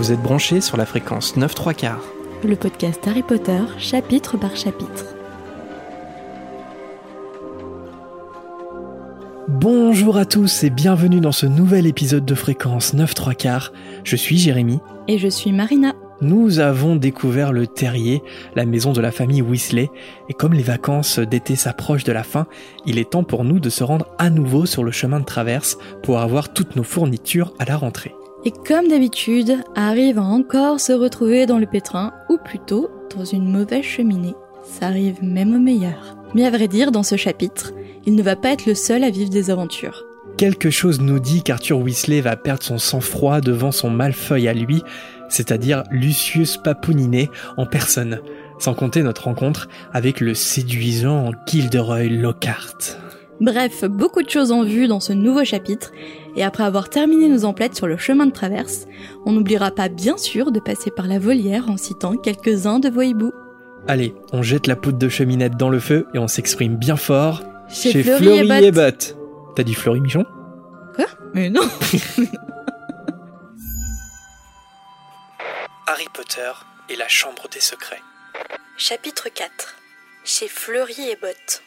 Vous êtes branchés sur la fréquence 9 3 quarts. Le podcast Harry Potter, chapitre par chapitre. Bonjour à tous et bienvenue dans ce nouvel épisode de fréquence 9 3 quarts. Je suis Jérémy. Et je suis Marina. Nous avons découvert le terrier, la maison de la famille Weasley, et comme les vacances d'été s'approchent de la fin, il est temps pour nous de se rendre à nouveau sur le chemin de traverse pour avoir toutes nos fournitures à la rentrée. Et comme d'habitude, Harry va encore se retrouver dans le pétrin, ou plutôt dans une mauvaise cheminée. Ça arrive même au meilleur. Mais à vrai dire, dans ce chapitre, il ne va pas être le seul à vivre des aventures. Quelque chose nous dit qu'Arthur Weasley va perdre son sang-froid devant son malfeuille à lui, c'est-à-dire Lucius Papoulinet en personne, sans compter notre rencontre avec le séduisant Gilderoy Lockhart. Bref, beaucoup de choses en vue dans ce nouveau chapitre, et après avoir terminé nos emplettes sur le chemin de traverse, on n'oubliera pas bien sûr de passer par la volière en citant quelques-uns de vos hiboux. Allez, on jette la poudre de cheminette dans le feu et on s'exprime bien fort Chez Fleury et Bott. T'as dit Fleury Michon? Quoi? Mais non Harry Potter et la Chambre des Secrets. Chapitre 4 Chez Fleury et Bott.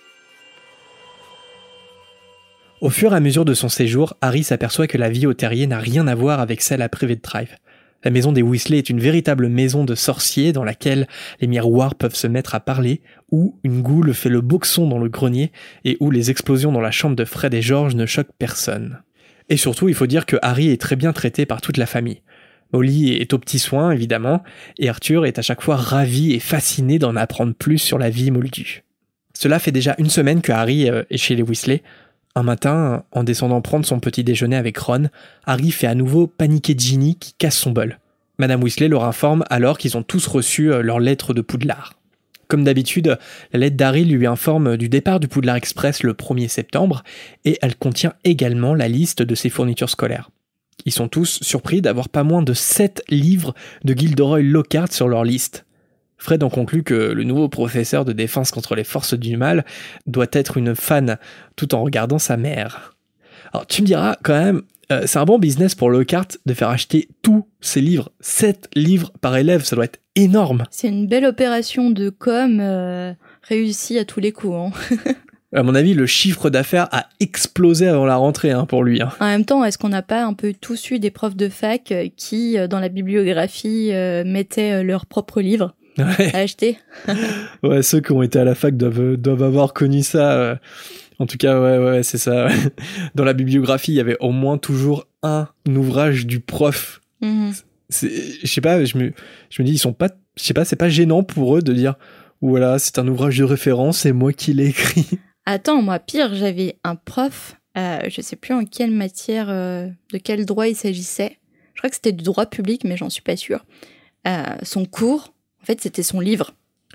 Au fur et à mesure de son séjour, Harry s'aperçoit que la vie au terrier n'a rien à voir avec celle à Privet Drive. La maison des Weasley est une véritable maison de sorciers dans laquelle les miroirs peuvent se mettre à parler, où une goule fait le boxon dans le grenier et où les explosions dans la chambre de Fred et George ne choquent personne. Et surtout, il faut dire que Harry est très bien traité par toute la famille. Molly est aux petits soins, évidemment, et Arthur est à chaque fois ravi et fasciné d'en apprendre plus sur la vie moldue. Cela fait déjà une semaine que Harry euh, est chez les Weasley. Un matin, en descendant prendre son petit déjeuner avec Ron, Harry fait à nouveau paniquer Ginny qui casse son bol. Madame Weasley leur informe alors qu'ils ont tous reçu euh, leur lettre de Poudlard. Comme d'habitude, la lettre d'Harry lui informe du départ du Poudlard Express le 1er septembre et elle contient également la liste de ses fournitures scolaires. Ils sont tous surpris d'avoir pas moins de 7 livres de Gilderoy Lockhart sur leur liste. Fred en conclut que le nouveau professeur de défense contre les forces du mal doit être une fan tout en regardant sa mère. Alors tu me diras quand même, euh, c'est un bon business pour Lockhart de faire acheter tous ses livres. 7 livres par élève, ça doit être énorme. C'est une belle opération de com euh, réussie à tous les coups. Hein. À mon avis, le chiffre d'affaires a explosé avant la rentrée hein, pour lui. hein. En même temps, est-ce qu'on n'a pas un peu tous eu des profs de fac euh, qui, dans la bibliographie, euh, mettaient leurs propres livres? Ouais. à acheter Ouais, ceux qui ont été à la fac doivent, doivent avoir connu ça. euh. En tout cas, ouais, ouais, c'est ça. Dans la bibliographie, il y avait au moins toujours un ouvrage du prof. Mhm. Je sais pas, je me, je me dis, ils sont pas, je sais pas, c'est pas gênant pour eux de dire, voilà, c'est un ouvrage de référence, c'est moi qui l'ai écrit. Attends, moi, pire, j'avais un prof, euh, je sais plus en quelle matière, euh, de quel droit il s'agissait. Je crois que c'était du droit public, mais j'en suis pas sûre. Euh, son cours, en fait, c'était son livre.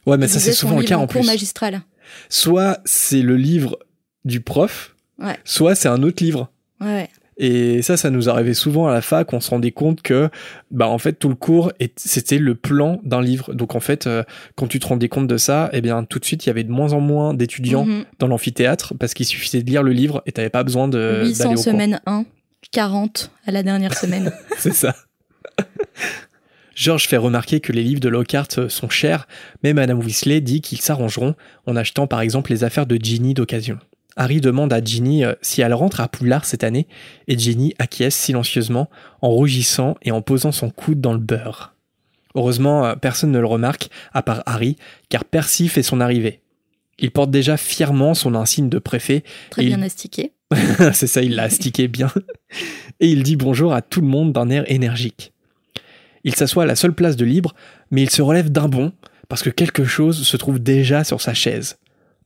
Ouais, mais Il ça, c'est souvent le cas en en cours plus. magistral. Soit c'est le livre du prof, Ouais. soit c'est un autre livre. Ouais. Et ça, ça nous arrivait souvent à la fac, on se rendait compte que, bah, en fait, tout le cours, c'était le plan d'un livre. Donc, en fait, euh, quand tu te rendais compte de ça, eh bien, tout de suite, il y avait de moins en moins d'étudiants Mhm. dans l'amphithéâtre parce qu'il suffisait de lire le livre et t'avais pas besoin de, 800 d'aller au cours. semaine 1, 40 à la dernière semaine. C'est ça. George fait remarquer que les livres de Lockhart sont chers, mais Madame Weasley dit qu'ils s'arrangeront en achetant par exemple les affaires de Ginny d'occasion. Harry demande à Ginny euh, si elle rentre à Poudlard cette année, et Ginny acquiesce silencieusement en rougissant et en posant son coude dans le beurre. Heureusement, euh, personne ne le remarque, à part Harry, car Percy fait son arrivée. Il porte déjà fièrement son insigne de préfet, Très Et bien il- astiqué. c'est ça, il l'a astiqué bien. Et il dit bonjour à tout le monde d'un air énergique. Il s'assoit à la seule place de libre, mais il se relève d'un bond, parce que quelque chose se trouve déjà sur sa chaise.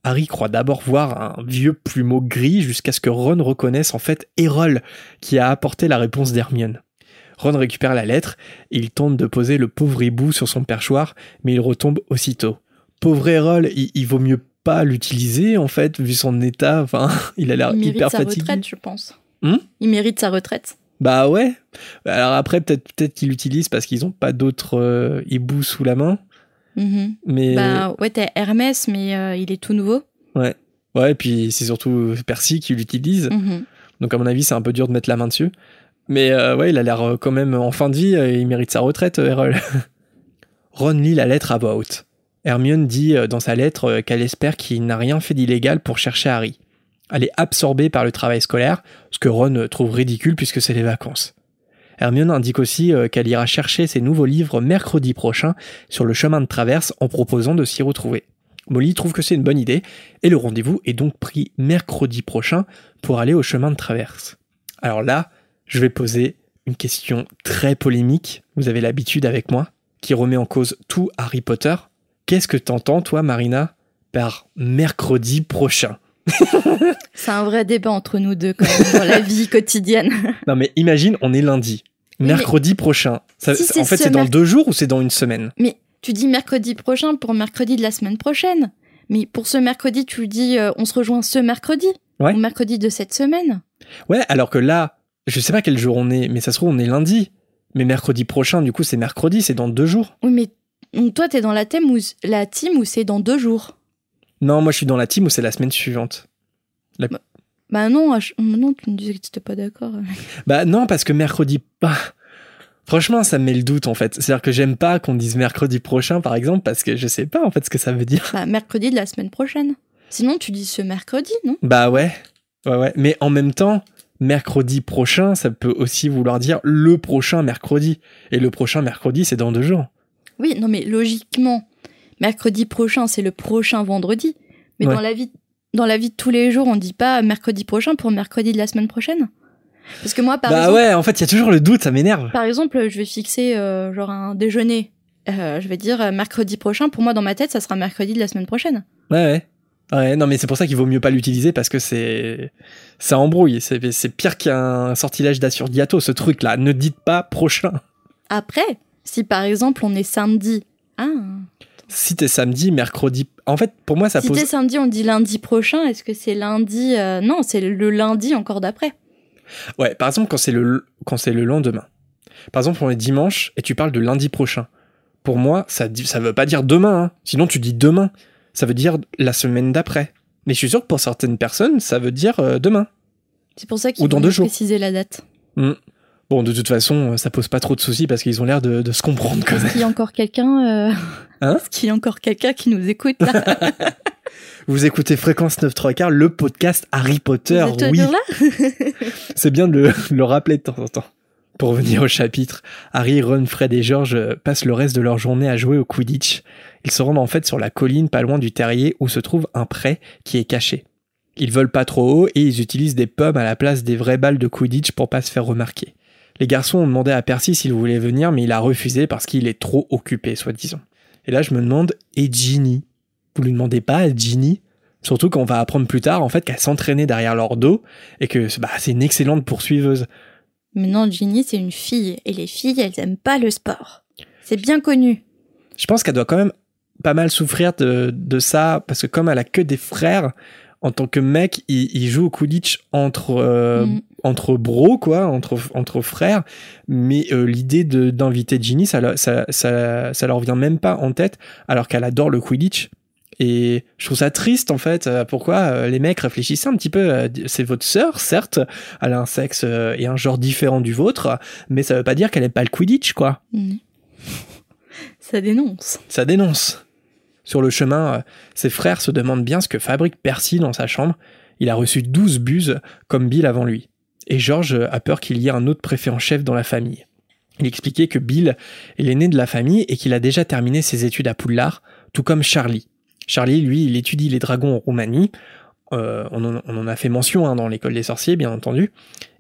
Harry croit d'abord voir un vieux plumeau gris jusqu'à ce que Ron reconnaisse en fait Errol, qui a apporté la réponse d'Hermione. Ron récupère la lettre et il tente de poser le pauvre hibou sur son perchoir, mais il retombe aussitôt. Pauvre Errol, il, il vaut mieux pas l'utiliser en fait, vu son état, enfin, il a l'air Il mérite hyper sa fatigué. retraite, je pense. Hmm? Il mérite sa retraite. Bah ouais. Alors après, peut-être peut-être qu'ils l'utilisent parce qu'ils ont pas d'autres euh, hiboux sous la main. Mhm. Mais Bah ouais, t'as Hermès, mais euh, il est tout nouveau. ouais. Ouais, et puis c'est surtout Percy qui l'utilise. Mhm. Donc à mon avis, c'est un peu dur de mettre la main dessus. Mais euh, ouais, il a l'air euh, quand même en fin de vie, euh, il mérite sa retraite, euh, Errol. Ron lit la lettre à voix haute. Hermione dit euh, dans sa lettre euh, qu'elle espère qu'il n'a rien fait d'illégal pour chercher Harry. Elle est absorbée par le travail scolaire, ce que Ron trouve ridicule puisque c'est les vacances. Hermione indique aussi euh, qu'elle ira chercher ses nouveaux livres mercredi prochain sur le chemin de traverse en proposant de s'y retrouver. Molly trouve que c'est une bonne idée et le rendez-vous est donc pris mercredi prochain pour aller au chemin de traverse. Alors là, je vais poser une question très polémique, vous avez l'habitude avec moi, qui remet en cause tout Harry Potter. Qu'est-ce que t'entends, toi, Marina, par mercredi prochain? C'est un vrai débat entre nous deux quand même dans la vie quotidienne. Non mais imagine, on est lundi. Mercredi prochain. Ça- Si en fait, ce c'est dans deux jours ou c'est dans une semaine? Mais tu dis mercredi prochain pour mercredi de la semaine prochaine. Mais pour ce mercredi, tu dis euh, on se rejoint ce mercredi Ouais. Ou mercredi de cette semaine Ouais, alors que là, je sais pas quel jour on est, mais ça se trouve, on est lundi. Mais mercredi prochain, du coup, c'est mercredi, c'est dans deux jours. Oui, mais donc toi, t'es dans la, thème où, la team où c'est dans deux jours? Non, moi, je suis dans la team où c'est la semaine suivante. Bah non, H- non, tu me disais que t'étais pas d'accord. Bah non, parce que mercredi... bah, franchement, ça me met le doute, en fait. C'est-à-dire que j'aime pas qu'on dise mercredi prochain, par exemple, parce que je sais pas, en fait, ce que ça veut dire. Bah mercredi de la semaine prochaine. Sinon, tu dis ce mercredi, non? Bah ouais, ouais, ouais. Mais en même temps, mercredi prochain, ça peut aussi vouloir dire le prochain mercredi. Et le prochain mercredi, c'est dans deux jours. Oui, non, mais logiquement, mercredi prochain, c'est le prochain vendredi. Mais Ouais. dans la vie, dans la vie de tous les jours, on dit pas mercredi prochain pour mercredi de la semaine prochaine. Parce que moi, par bah exemple, ouais, en fait, il y a toujours le doute, ça m'énerve. par exemple, je vais fixer euh, genre un déjeuner. Euh, je vais dire euh, mercredi prochain. Pour moi, dans ma tête, ça sera mercredi de la semaine prochaine. Ouais, ouais. Ouais, non, mais c'est pour ça qu'il vaut mieux pas l'utiliser parce que c'est. Ça embrouille. C'est c'est pire qu'un sortilège d'Assurdiato, ce truc-là. Ne dites pas prochain. Après, si par exemple on est samedi, ah, Si t'es samedi, mercredi. En fait, pour moi, ça si pose. t'es samedi, on dit lundi prochain. Est-ce que c'est lundi euh, Non, c'est le lundi encore d'après. Ouais, par exemple, quand c'est le, quand c'est le lendemain. Par exemple, on est dimanche et tu parles de lundi prochain. Pour moi, ça, ça veut pas dire demain. hein. Sinon, tu dis demain. Ça veut dire la semaine d'après. Mais je suis sûr que pour certaines personnes, ça veut dire euh, demain. C'est pour ça qu'il faut préciser la date. Bon, de toute façon, ça pose pas trop de soucis parce qu'ils ont l'air de, de se comprendre quand même. Est-ce qu'il y a encore quelqu'un euh, Hein Est-ce qu'il y a encore quelqu'un qui nous écoute là Vous écoutez Fréquence 9 3 quarts, le podcast Harry Potter. Vous êtes oui, toujours là c'est bien de le, le rappeler de temps en temps. Pour revenir au chapitre, Harry, Ron, Fred et George euh, passent le reste de leur journée à jouer au Quidditch. Ils se rendent en fait sur la colline pas loin du terrier où se trouve un pré qui est caché. Ils volent pas trop haut et ils utilisent des pommes à la place des vraies balles de Quidditch pour pas se faire remarquer. Les garçons ont demandé à Percy s'il voulait venir mais il a refusé parce qu'il est trop occupé, soi-disant. Et là je me demande, et Ginny? Vous lui demandez pas à Ginny? Surtout qu'on va apprendre plus tard en fait qu'elle s'entraînait derrière leur dos et que bah, c'est une excellente poursuiveuse. Mais non, Ginny, c'est une fille. Et les filles, elles aiment pas le sport. C'est bien connu. Je pense qu'elle doit quand même pas mal souffrir de, de ça, parce que comme elle a que des frères, en tant que mec, il, il joue au Quidditch entre, euh, Mm. entre bros, quoi, entre, entre frères, mais euh, l'idée de- d'inviter Ginny, ça, ça, ça, ça leur vient même pas en tête, alors qu'elle adore le Quidditch. Et je trouve ça triste en fait. euh, Pourquoi euh, les mecs réfléchissent un petit peu. euh, C'est votre sœur, certes. Elle a un sexe et un genre différent du vôtre, mais ça veut pas dire qu'elle aime pas le Quidditch, quoi. Mm. Ça dénonce. Ça dénonce. Sur le chemin, euh, ses frères se demandent bien ce que fabrique Percy dans sa chambre. Il a reçu 12 buses, comme Bill avant lui. Et George a peur qu'il y ait un autre préfet en chef dans la famille. Il expliquait que Bill est l'aîné de la famille et qu'il a déjà terminé ses études à Poudlard, tout comme Charlie. Charlie, lui, il étudie les dragons en Roumanie. Euh, on, en, a fait mention hein, dans l'école des sorciers, bien entendu.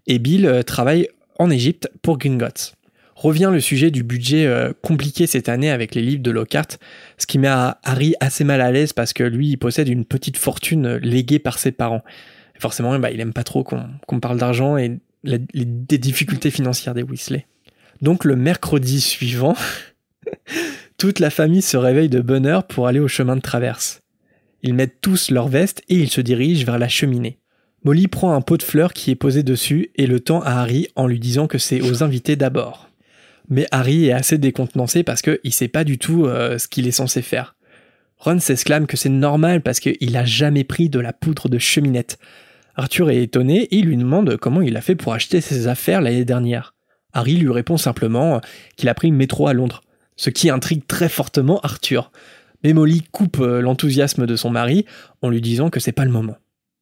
Et Bill euh, travaille en Égypte pour Gringotts. Revient le sujet du budget euh, compliqué cette année avec les livres de Lockhart, ce qui met Harry assez mal à l'aise parce que lui, il possède une petite fortune euh, léguée par ses parents. Forcément, bah, il aime pas trop qu'on parle d'argent et des difficultés financières des Weasley. Donc le mercredi suivant, toute la famille se réveille de bonne heure pour aller au chemin de traverse. Ils mettent tous leurs vestes et ils se dirigent vers la cheminée. Molly prend un pot de fleurs qui est posé dessus et le tend à Harry en lui disant que c'est aux invités d'abord. Mais Harry est assez décontenancé parce qu'il sait pas du tout euh, ce qu'il est censé faire. Ron s'exclame que c'est normal parce qu'il a jamais pris de la poudre de cheminette. Arthur est étonné et lui demande comment il a fait pour acheter ses affaires l'année dernière. Harry lui répond simplement qu'il a pris le métro à Londres, ce qui intrigue très fortement Arthur. Mais Molly coupe euh, l'enthousiasme de son mari en lui disant que c'est pas le moment.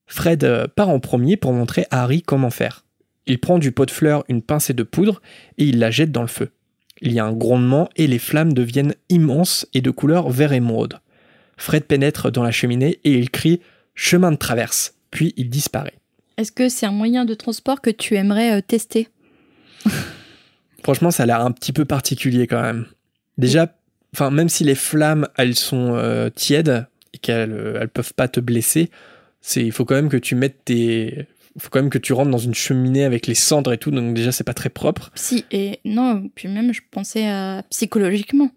Fred euh, part en premier pour montrer à Harry comment faire. Il prend du pot de fleurs une pincée de poudre et il la jette dans le feu. Il y a un grondement et les flammes deviennent immenses et de couleur vert émeraude. Fred pénètre dans la cheminée et il crie Chemin de traverse, puis il disparaît. Est-ce que c'est un moyen de transport que tu aimerais euh, tester? Franchement, ça a l'air un petit peu particulier quand même. Déjà, enfin, même si les flammes, elles sont euh, tièdes et qu'elles euh, elles peuvent pas te blesser, c'est, il faut quand même que tu mettes tes, faut quand même que tu rentres dans une cheminée avec les cendres et tout, donc déjà c'est pas très propre. Si, et non, puis même je pensais à psychologiquement.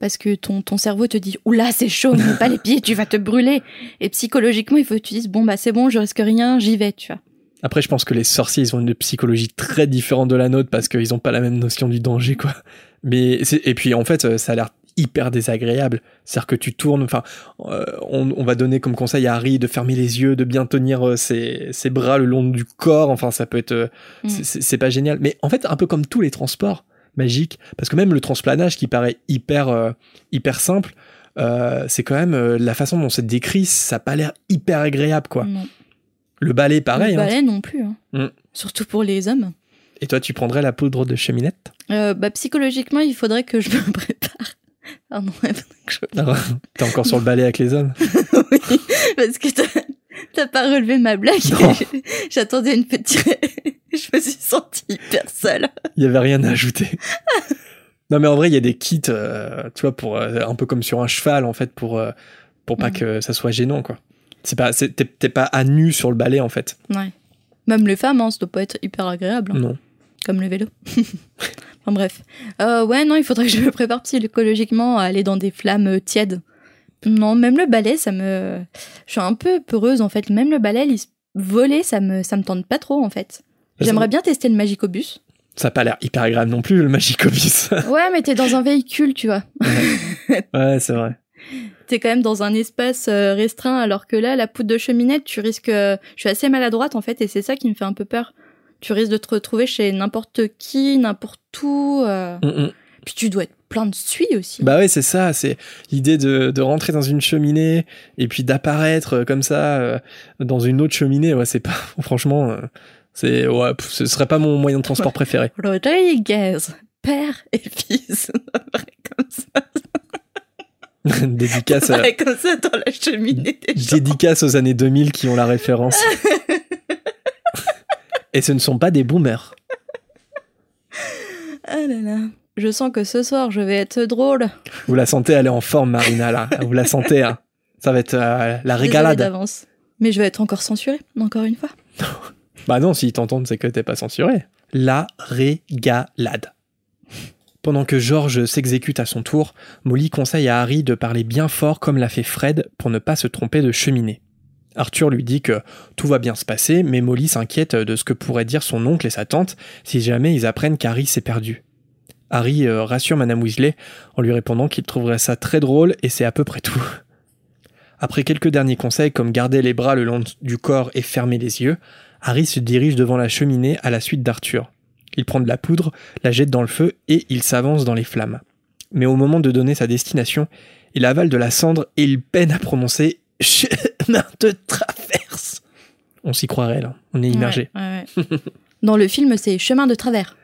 Parce que ton, ton cerveau te dit Oula, c'est chaud, ne pas les pieds, tu vas te brûler. Et psychologiquement, il faut que tu dises Bon, bah c'est bon, je risque rien, j'y vais, tu vois. Après, je pense que les sorciers, ils ont une psychologie très différente de la nôtre parce qu'ils ont pas la même notion du danger, quoi. Mais et puis en fait, ça a l'air hyper désagréable. C'est-à-dire que tu tournes, enfin, euh, on, va donner comme conseil à Harry de fermer les yeux, de bien tenir euh, ses, ses, bras le long du corps. Enfin, ça peut être, euh, mm. c'est pas génial. Mais en fait, un peu comme tous les transports magiques, parce que même le transplanage qui paraît hyper, hyper simple, c'est quand même la façon dont c'est décrit, ça n'a pas l'air hyper agréable, quoi. Le balai, pareil. Le hein. balai non plus. Hein. Mm. Surtout pour les hommes. Et toi, tu prendrais la poudre de cheminette? Bah, Psychologiquement, il faudrait que je me prépare. Ah non, ah T'es encore sur le balai avec les hommes Oui, parce que t'as pas relevé ma blague. J'attendais une petite. je me suis sentie hyper seule. Il y avait rien à ajouter. non, mais en vrai, il y a des kits, euh, tu vois, pour euh, un peu comme sur un cheval, en fait, pour euh, pour pas mhm. que ça soit gênant, quoi. C'est pas, t'es pas à nu sur le balai, en fait. Ouais. Même les femmes, hein, ça doit pas être hyper agréable. Hein. Non. Comme le vélo. Enfin bref. Euh, ouais, non, il faudrait que je me prépare psychologiquement à aller dans des flammes tièdes. Non, même le balai, ça me. Je suis un peu peureuse en fait. Même le balai, voler, ça me, ça me tente pas trop en fait. J'aimerais bien tester le Magicobus. Ça a pas l'air hyper agréable non plus, le Magicobus. ouais, mais t'es dans un véhicule, tu vois. ouais, c'est vrai. T'es quand même dans un espace euh, restreint, alors que là, la poudre de cheminette, tu risques. Je suis assez maladroite en fait, et c'est ça qui me fait un peu peur tu risques de te retrouver chez n'importe qui, n'importe Euh. Mm, mm. Puis tu dois être plein de suie aussi. Bah oui, c'est ça. C'est l'idée de, de, rentrer dans une cheminée et puis d'apparaître euh, comme ça euh, dans une autre cheminée. Ouais, c'est pas. Franchement, c'est ouais, ce serait pas mon moyen de transport préféré. Rodriguez, père et fils, comme ça. Dédicace à... comme ça dans la cheminée. Dédicace aux années 2000 qui ont la référence. Et ce ne sont pas des boomers. Ah là là. Je sens que ce soir, je vais être drôle. Vous la sentez, elle est en forme, Marina, là. Vous la sentez, hein. Ça va être euh, la régalade. d'avance. Mais je vais être encore censurée, encore une fois. bah non, s'ils t'entendent, c'est que t'es pas censuré. La régalade. Pendant que George s'exécute à son tour, Molly conseille à Harry de parler bien fort comme l'a fait Fred pour ne pas se tromper de cheminée. Arthur lui dit que tout va bien se passer, mais Molly s'inquiète de ce que pourraient dire son oncle et sa tante si jamais ils apprennent qu'Harry s'est perdu. Harry euh, rassure Madame Weasley en lui répondant qu'il trouverait ça très drôle et c'est à peu près tout. Après quelques derniers conseils comme garder les bras le long du corps et fermer les yeux, Harry se dirige devant la cheminée à la suite d'Arthur. Il prend de la poudre, la jette dans le feu et il s'avance dans les flammes. Mais au moment de donner sa destination, il avale de la cendre et il peine à prononcer chemin de traverse. On s'y croirait là, on est immergé. dans le film, c'est chemin de travers.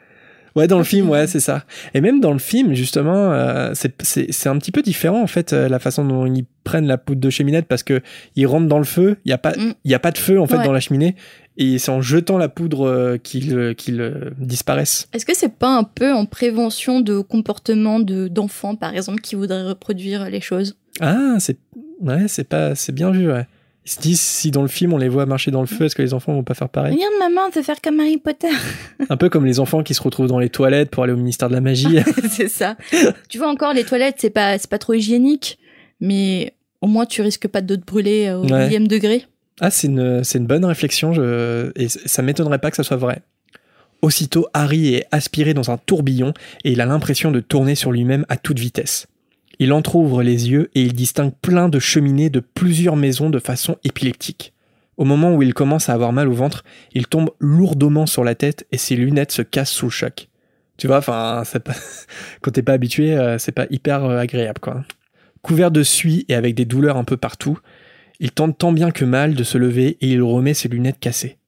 Ouais, dans le film, ouais, c'est ça. Et même dans le film, justement, euh, c'est un petit peu différent en fait euh, la façon dont ils prennent la poudre de cheminette parce que ils rentrent dans le feu. Il y a pas, mm. y a pas de feu en fait dans la cheminée et c'est en jetant la poudre euh, qu'ils qu'ils disparaissent. Est-ce que c'est pas un peu en prévention de comportement de d'enfants par exemple qui voudraient reproduire les choses? Ah, c'est Ouais, c'est pas, c'est bien vu, ouais. Ils se disent, si dans le film on les voit marcher dans le feu, est-ce que les enfants vont pas faire pareil? Regarde maman, te faire comme Harry Potter. Un peu comme les enfants qui se retrouvent dans les toilettes pour aller au ministère de la magie. c'est ça. tu vois encore les toilettes, c'est pas, c'est pas trop hygiénique, mais au moins tu risques pas de te brûler au millième degré. Ah, c'est une, c'est une bonne réflexion, je... et ça m'étonnerait pas que ça soit vrai. Aussitôt, Harry est aspiré dans un tourbillon et il a l'impression de tourner sur lui-même à toute vitesse. Il entr'ouvre les yeux et il distingue plein de cheminées de plusieurs maisons de façon épileptique. Au moment où il commence à avoir mal au ventre, il tombe lourdement sur la tête et ses lunettes se cassent sous le choc. Tu vois, enfin, quand t'es pas habitué, euh, c'est pas hyper euh, agréable, quoi. Couvert de suie et avec des douleurs un peu partout, il tente tant bien que mal de se lever et il remet ses lunettes cassées.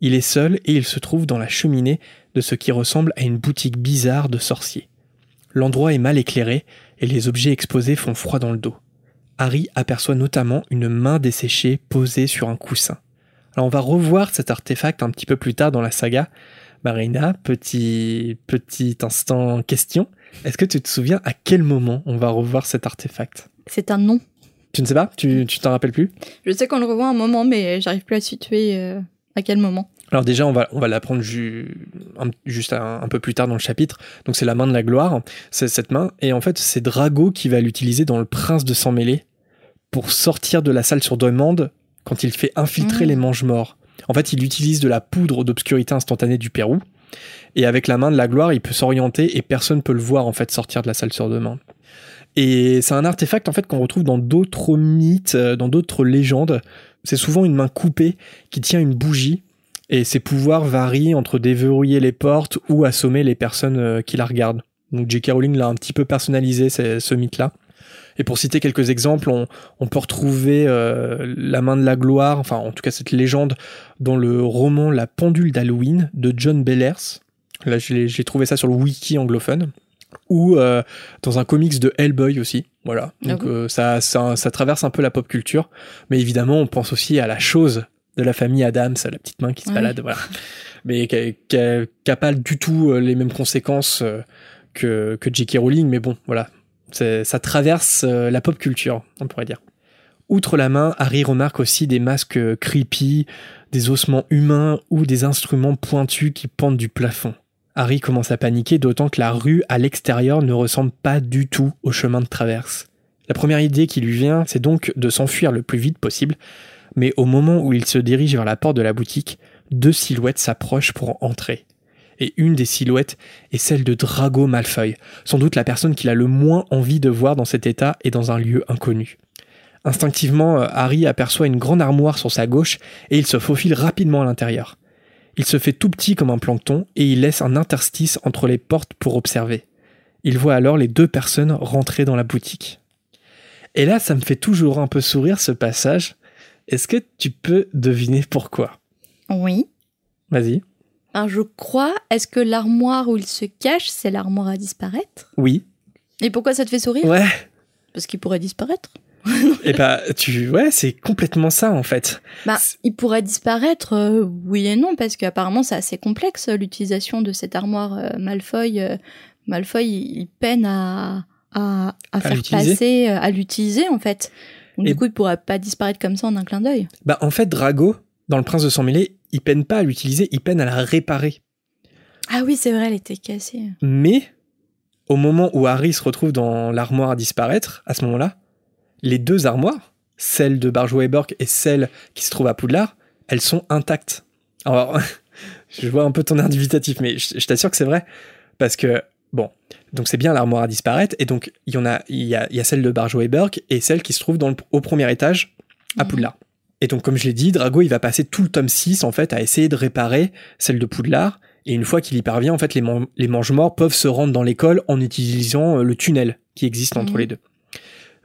Il est seul et il se trouve dans la cheminée de ce qui ressemble à une boutique bizarre de sorciers. L'endroit est mal éclairé et les objets exposés font froid dans le dos. Harry aperçoit notamment une main desséchée posée sur un coussin. Alors on va revoir cet artefact un petit peu plus tard dans la saga. Marina, petit, petit instant question. Est-ce que tu te souviens à quel moment on va revoir cet artefact? C'est un nom. Tu ne sais pas? Tu t'en rappelles plus? Je sais qu'on le revoit un moment, mais j'arrive plus à situer euh, à quel moment. Alors déjà, on va, on va l'apprendre juste un, peu plus tard dans le chapitre. Donc c'est la main de la gloire, c'est cette main. Et en fait, c'est Drago qui va l'utiliser dans le Prince de sang mêlé pour sortir de la salle sur demande quand il fait infiltrer mmh. les mange-morts. En fait, il utilise de la poudre d'obscurité instantanée du Pérou. Et avec la main de la gloire, il peut s'orienter et personne peut le voir en fait sortir de la salle sur demande. Et c'est un artefact en fait qu'on retrouve dans d'autres mythes, euh, dans d'autres légendes. C'est souvent une main coupée qui tient une bougie et ses pouvoirs varient entre déverrouiller les portes ou assommer les personnes euh, qui la regardent. Donc J.K. Rowling l'a un petit peu personnalisé ce mythe-là. Et pour citer quelques exemples, on, peut retrouver euh, la main de la gloire, enfin en tout cas cette légende dans le roman La pendule d'Halloween de John Bellers. Là j'ai trouvé ça sur le wiki anglophone. Ou euh, dans un comics de Hellboy aussi, voilà. Ah Donc ça, ça, ça traverse un peu la pop culture, mais évidemment on pense aussi à la chose de la famille Adams, la petite main qui se balade, voilà. Mais qui n'a pas du tout euh, les mêmes conséquences euh, que, que J.K. Rowling, mais bon, voilà. Ça traverse euh, la pop culture, on pourrait dire. Outre la main, Harry remarque aussi des masques creepy, des ossements humains ou des instruments pointus qui pendent du plafond. Harry commence à paniquer, d'autant que la rue à l'extérieur ne ressemble pas du tout au chemin de traverse. La première idée qui lui vient, c'est donc de s'enfuir le plus vite possible, mais au moment où il se dirige vers la porte de la boutique, deux silhouettes s'approchent pour entrer. Et une des silhouettes est celle de Drago Malfoy, sans doute la personne qu'il a le moins envie de voir dans cet état et dans un lieu inconnu. Instinctivement, euh, Harry aperçoit une grande armoire sur sa gauche et il se faufile rapidement à l'intérieur. Il se fait tout petit comme un plancton et il laisse un interstice entre les portes pour observer. Il voit alors les deux personnes rentrer dans la boutique. Et là, ça me fait toujours un peu sourire ce passage, est-ce que tu peux deviner pourquoi? Oui. Vas-y. Alors je crois, est-ce que l'armoire où il se cache, c'est l'armoire à disparaître? Oui. Et pourquoi ça te fait sourire? Ouais. Parce qu'il pourrait disparaître. et eh bah tu ouais c'est complètement ça en fait. Bah il pourrait disparaître euh, oui et non parce qu'apparemment c'est assez complexe l'utilisation de cette armoire euh, Malfoy. Euh, Malfoy il, peine à à, faire passer à l'utiliser en fait et du coup, il pourra pas disparaître comme ça en un clin d'œil. Bah, en fait, Drago, dans Le Prince de Sang Mêlé, il peine pas à l'utiliser, il peine à la réparer. Ah oui, c'est vrai, elle était cassée. Mais, au moment où Harry se retrouve dans l'armoire à disparaître, à ce moment-là, les deux armoires, celle de Barjois et Burke et celle qui se trouve à Poudlard, elles sont intactes. Alors, je vois un peu ton air dubitatif, mais je t'assure que c'est vrai. Parce que Bon, donc c'est bien l'armoire à disparaître, et donc il y en a, il y a, celle de Barjo et Burke et celle qui se trouve dans au premier étage à mhm. Poudlard. Et donc comme je l'ai dit, Drago il va passer tout le tome 6 en fait à essayer de réparer celle de Poudlard, et une fois qu'il y parvient, en fait les, les mange-morts peuvent se rendre dans l'école en utilisant euh, le tunnel qui existe entre mhm. les deux.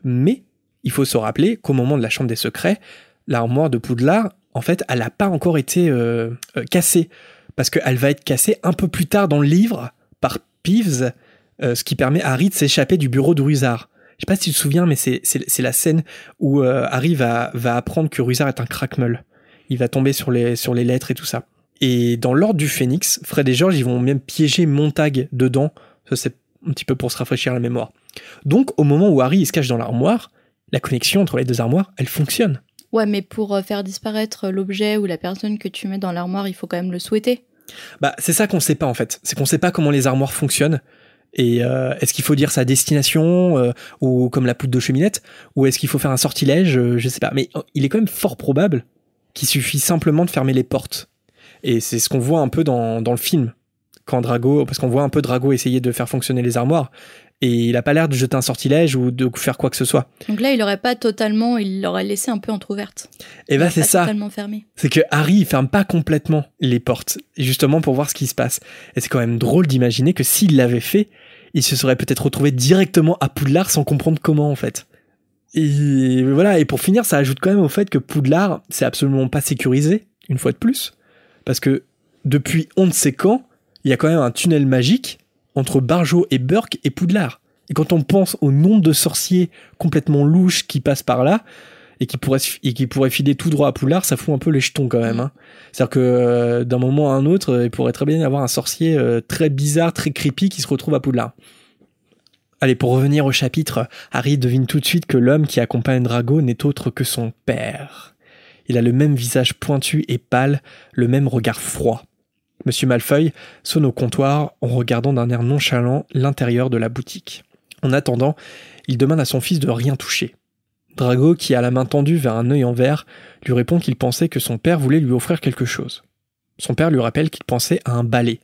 Mais il faut se rappeler qu'au moment de la chambre des secrets, l'armoire de Poudlard, en fait, elle n'a pas encore été euh, euh, cassée, parce qu'elle va être cassée un peu plus tard dans le livre Euh, ce qui permet à Harry de s'échapper du bureau de Rusard. Je sais pas si tu te souviens, mais c'est, la scène où euh, Harry va, va apprendre que Rusard est un crackmull. Il va tomber sur les, sur les lettres et tout ça. Et dans l'ordre du Phénix, Fred et George, ils vont même piéger Montag dedans. Ça, c'est un petit peu pour se rafraîchir la mémoire. Donc, au moment où Harry se cache dans l'armoire, la connexion entre les deux armoires, elle fonctionne. Ouais, mais pour euh, faire disparaître l'objet ou la personne que tu mets dans l'armoire, il faut quand même le souhaiter. Bah, c'est ça qu'on sait pas en fait. C'est qu'on sait pas comment les armoires fonctionnent. Et euh, est-ce qu'il faut dire sa destination euh, ou comme la poudre de cheminette ou est-ce qu'il faut faire un sortilège euh, Je sais pas. Mais il est quand même fort probable qu'il suffit simplement de fermer les portes. Et c'est ce qu'on voit un peu dans, dans le film. quand Drago, parce qu'on voit un peu Drago essayer de faire fonctionner les armoires, et il a pas l'air de jeter un sortilège ou de faire quoi que ce soit. Donc là, il aurait pas totalement, il l'aurait laissé un peu entrouverte. Et bah c'est ça. Totalement fermé. C'est que Harry il ferme pas complètement les portes, justement pour voir ce qui se passe. Et c'est quand même drôle d'imaginer que s'il l'avait fait, il se serait peut-être retrouvé directement à Poudlard sans comprendre comment en fait. Et voilà, et pour finir, ça ajoute quand même au fait que Poudlard, c'est absolument pas sécurisé, une fois de plus. Parce que depuis on ne sait quand, il y a quand même un tunnel magique entre Barjo et Burke et Poudlard. Et quand on pense au nombre de sorciers complètement louches qui passent par là, et qui pourraient, filer tout droit à Poudlard, ça fout un peu les jetons quand même. Hein. C'est-à-dire que euh, d'un moment à un autre, il pourrait très bien y avoir un sorcier euh, très bizarre, très creepy qui se retrouve à Poudlard. Allez, pour revenir au chapitre, Harry devine tout de suite que l'homme qui accompagne Drago n'est autre que son père. Il a le même visage pointu et pâle, le même regard froid. Monsieur Malfeuille sonne au comptoir en regardant d'un air nonchalant l'intérieur de la boutique. En attendant, il demande à son fils de rien toucher. Drago, qui a la main tendue vers un œil en verre, lui répond qu'il pensait que son père voulait lui offrir quelque chose. Son père lui rappelle qu'il pensait à un balai.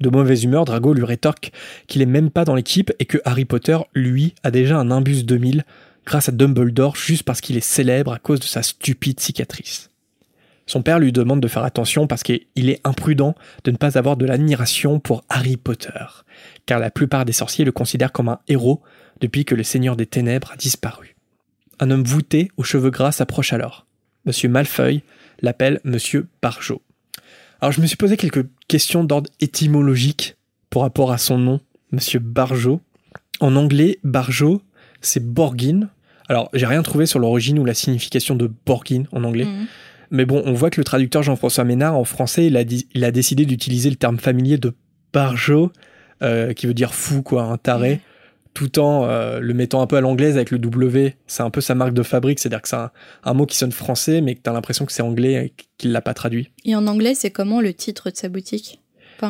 De mauvaise humeur, Drago lui rétorque qu'il est même pas dans l'équipe et que Harry Potter, lui, a déjà un imbus 2000 grâce à Dumbledore juste parce qu'il est célèbre à cause de sa stupide cicatrice. Son père lui demande de faire attention parce qu'il est imprudent de ne pas avoir de l'admiration pour Harry Potter, car la plupart des sorciers le considèrent comme un héros depuis que le Seigneur des Ténèbres a disparu. Un homme voûté aux cheveux gras s'approche alors. Monsieur Malfeuille l'appelle Monsieur Barjot. Alors je me suis posé quelques questions d'ordre étymologique pour rapport à son nom, Monsieur Barjot. En anglais, Barjot, c'est Borgin. Alors j'ai rien trouvé sur l'origine ou la signification de Borgin en anglais. Mhm. Mais bon, on voit que le traducteur Jean-François Ménard en français, il a, il a décidé d'utiliser le terme familier de Barjot, euh, qui veut dire fou, quoi, un taré tout en euh, le mettant un peu à l'anglaise avec le W. C'est un peu sa marque de fabrique, c'est-à-dire que c'est un, mot qui sonne français, mais que tu as l'impression que c'est anglais et qu'il l'a pas traduit. Et en anglais, c'est comment le titre de sa boutique?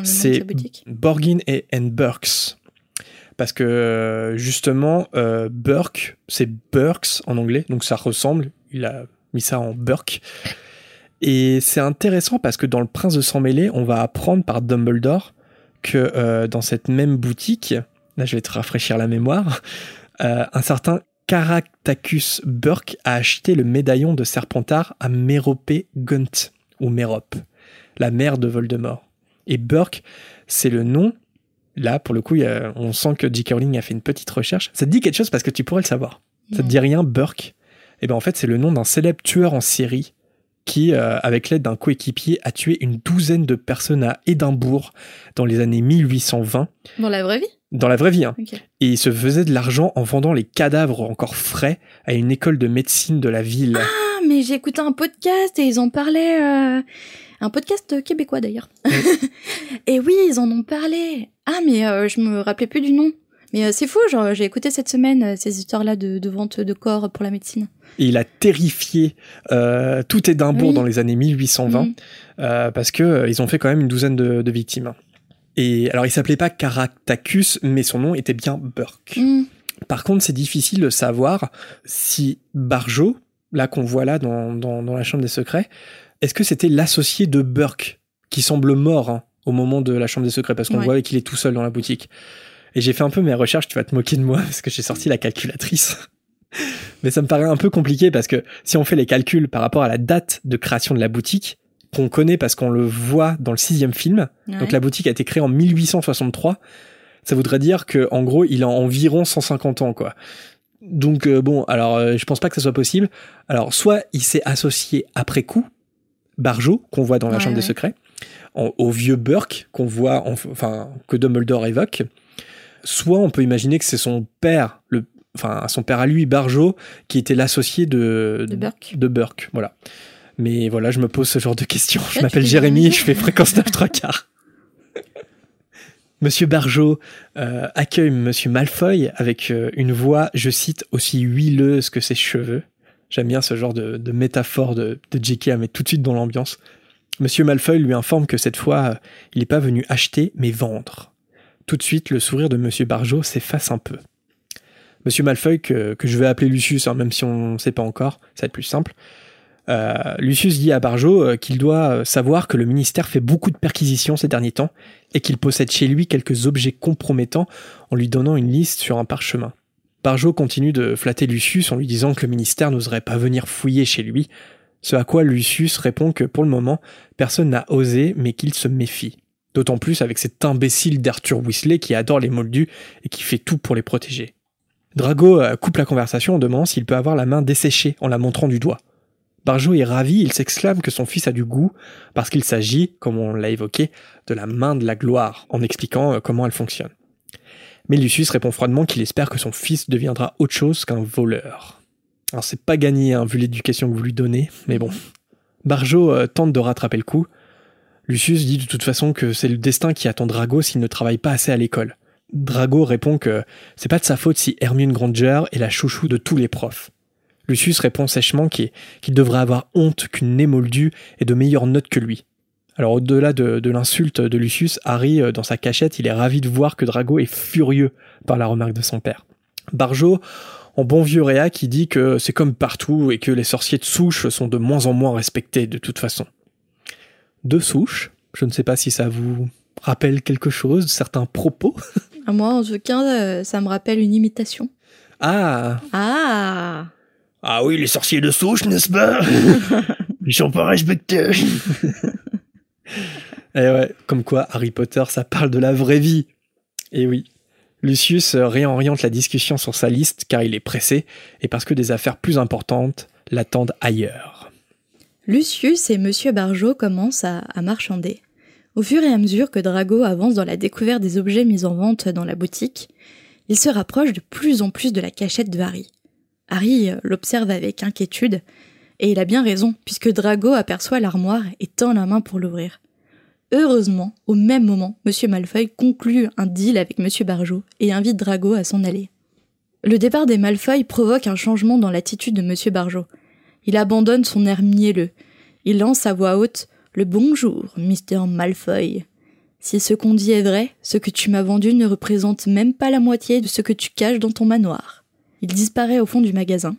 C'est Borgin et and Burks. Parce que euh, justement, euh, Burke, c'est Burks en anglais, donc ça ressemble. Il a mis ça en Burke. Et c'est intéressant parce que dans Le Prince de Sang Mêlé, on va apprendre par Dumbledore que dans cette même boutique, là je vais te rafraîchir la mémoire, euh, un certain Caractacus Burke a acheté le médaillon de Serpentard à Méropé Gunt, ou Mérop, la mère de Voldemort. Et Burke, c'est le nom, là pour le coup, on sent que J.K. Rowling a fait une petite recherche. Ça te dit quelque chose parce que tu pourrais le savoir. Ça te dit rien, Burke? Et eh bien en fait, c'est le nom d'un célèbre tueur en série qui, euh, avec l'aide d'un coéquipier, a tué une douzaine de personnes à Édimbourg dans les années 1820. Dans la vraie vie? Dans la vraie vie. Hein. Et il se faisait de l'argent en vendant les cadavres encore frais à une école de médecine de la ville. Ah, mais j'ai écouté un podcast et ils en parlaient. Euh, un podcast québécois d'ailleurs. et oui, ils en ont parlé. Ah, mais euh, je me rappelais plus du nom. Mais c'est fou, genre j'ai écouté cette semaine ces histoires-là de, vente de corps pour la médecine. Et il a terrifié tout Édimbourg dans les années 1820 mm. parce que ils ont fait quand même une douzaine de victimes. Et alors, il s'appelait pas Caractacus, mais son nom était bien Burke. Mm. Par contre, c'est difficile de savoir si Barjo, là qu'on voit là dans, dans, la chambre des secrets, est-ce que c'était l'associé de Burke qui semble mort hein, au moment de la chambre des secrets parce qu'on voit qu'il est tout seul dans la boutique. Et j'ai fait un peu mes recherches, tu vas te moquer de moi parce que j'ai sorti la calculatrice. Mais ça me paraît un peu compliqué parce que si on fait les calculs par rapport à la date de création de la boutique, qu'on connaît parce qu'on le voit dans le sixième film. Donc la boutique a été créée en 1863. Ça voudrait dire que en gros, il a environ 150 ans, quoi. Donc euh, bon, alors euh, je pense pas que ça soit possible. Alors soit il s'est associé après coup, Barjo qu'on voit dans la Chambre des Secrets, au vieux Burke qu'on voit, enfin que Dumbledore évoque. Soit on peut imaginer que c'est son père, le, enfin son père à lui, Barjo, qui était l'associé de, de Burke. De Burke, voilà. Mais voilà, je me pose ce genre de questions. Je m'appelle Jérémy, je fais fréquence 9 3 quarts. Monsieur Barjot euh, accueille Monsieur Malfoy avec euh, une voix, je cite, aussi huileuse que ses cheveux. J'aime bien ce genre de, métaphore de, de J.K. à mettre tout de suite dans l'ambiance. Monsieur Malfoy lui informe que cette fois, euh, il n'est pas venu acheter, mais vendre. Tout de suite, le sourire de Monsieur Barjot s'efface un peu. Monsieur Malfoy, que, je vais appeler Lucius, hein, même si on ne sait pas encore, ça va être plus simple, Euh, Lucius dit à Barjo euh, qu'il doit euh, savoir que le ministère fait beaucoup de perquisitions ces derniers temps et qu'il possède chez lui quelques objets compromettants en lui donnant une liste sur un parchemin. Barjo continue de flatter Lucius en lui disant que le ministère n'oserait pas venir fouiller chez lui, ce à quoi Lucius répond que pour le moment, personne n'a osé mais qu'il se méfie. D'autant plus avec cet imbécile d'Arthur Weasley qui adore les moldus et qui fait tout pour les protéger. Drago coupe la conversation en demandant s'il peut avoir la main desséchée en la montrant du doigt. Barjo est ravi, il s'exclame que son fils a du goût, parce qu'il s'agit, comme on l'a évoqué, de la main de la gloire, en expliquant euh, comment elle fonctionne. Mais Lucius répond froidement qu'il espère que son fils deviendra autre chose qu'un voleur. Alors c'est pas gagné, hein, vu l'éducation que vous lui donnez, mais bon. Barjo euh, tente de rattraper le coup. Lucius dit de toute façon que c'est le destin qui attend Drago s'il ne travaille pas assez à l'école. Drago répond que c'est pas de sa faute si Hermione Granger est la chouchou de tous les profs. Lucius répond sèchement qu'il devrait avoir honte qu'une Némoldu ait de meilleures notes que lui. Alors au-delà de, l'insulte de Lucius, Harry, euh, dans sa cachette, il est ravi de voir que Drago est furieux par la remarque de son père. Barjo, en bon vieux réa, qui dit que c'est comme partout et que les sorciers de souche sont de moins en moins respectés de toute façon. De souche, je ne sais pas si ça vous rappelle quelque chose, certains propos. À moi, en tout cas, euh, ça me rappelle une imitation. Ah Ah ah oui, les sorciers de souche, n'est-ce pas Ils sont pas respectés. Et eh ouais, comme quoi Harry Potter, ça parle de la vraie vie. Et eh oui. Lucius réoriente la discussion sur sa liste car il est pressé et parce que des affaires plus importantes l'attendent ailleurs. Lucius et Monsieur Barjot commencent à, à marchander. Au fur et à mesure que Drago avance dans la découverte des objets mis en vente dans la boutique, il se rapproche de plus en plus de la cachette de Harry. Harry euh, l'observe avec inquiétude, et il a bien raison, puisque Drago aperçoit l'armoire et tend la main pour l'ouvrir. Heureusement, au même moment, M. Malfoy conclut un deal avec M. Barjot et invite Drago à s'en aller. Le départ des Malfoy provoque un changement dans l'attitude de M. Barjot. Il abandonne son air mielleux. Il lance à voix haute Le bonjour, Mr. Malfoy. Si ce qu'on dit est vrai, ce que tu m'as vendu ne représente même pas la moitié de ce que tu caches dans ton manoir. Il disparaît au fond du magasin.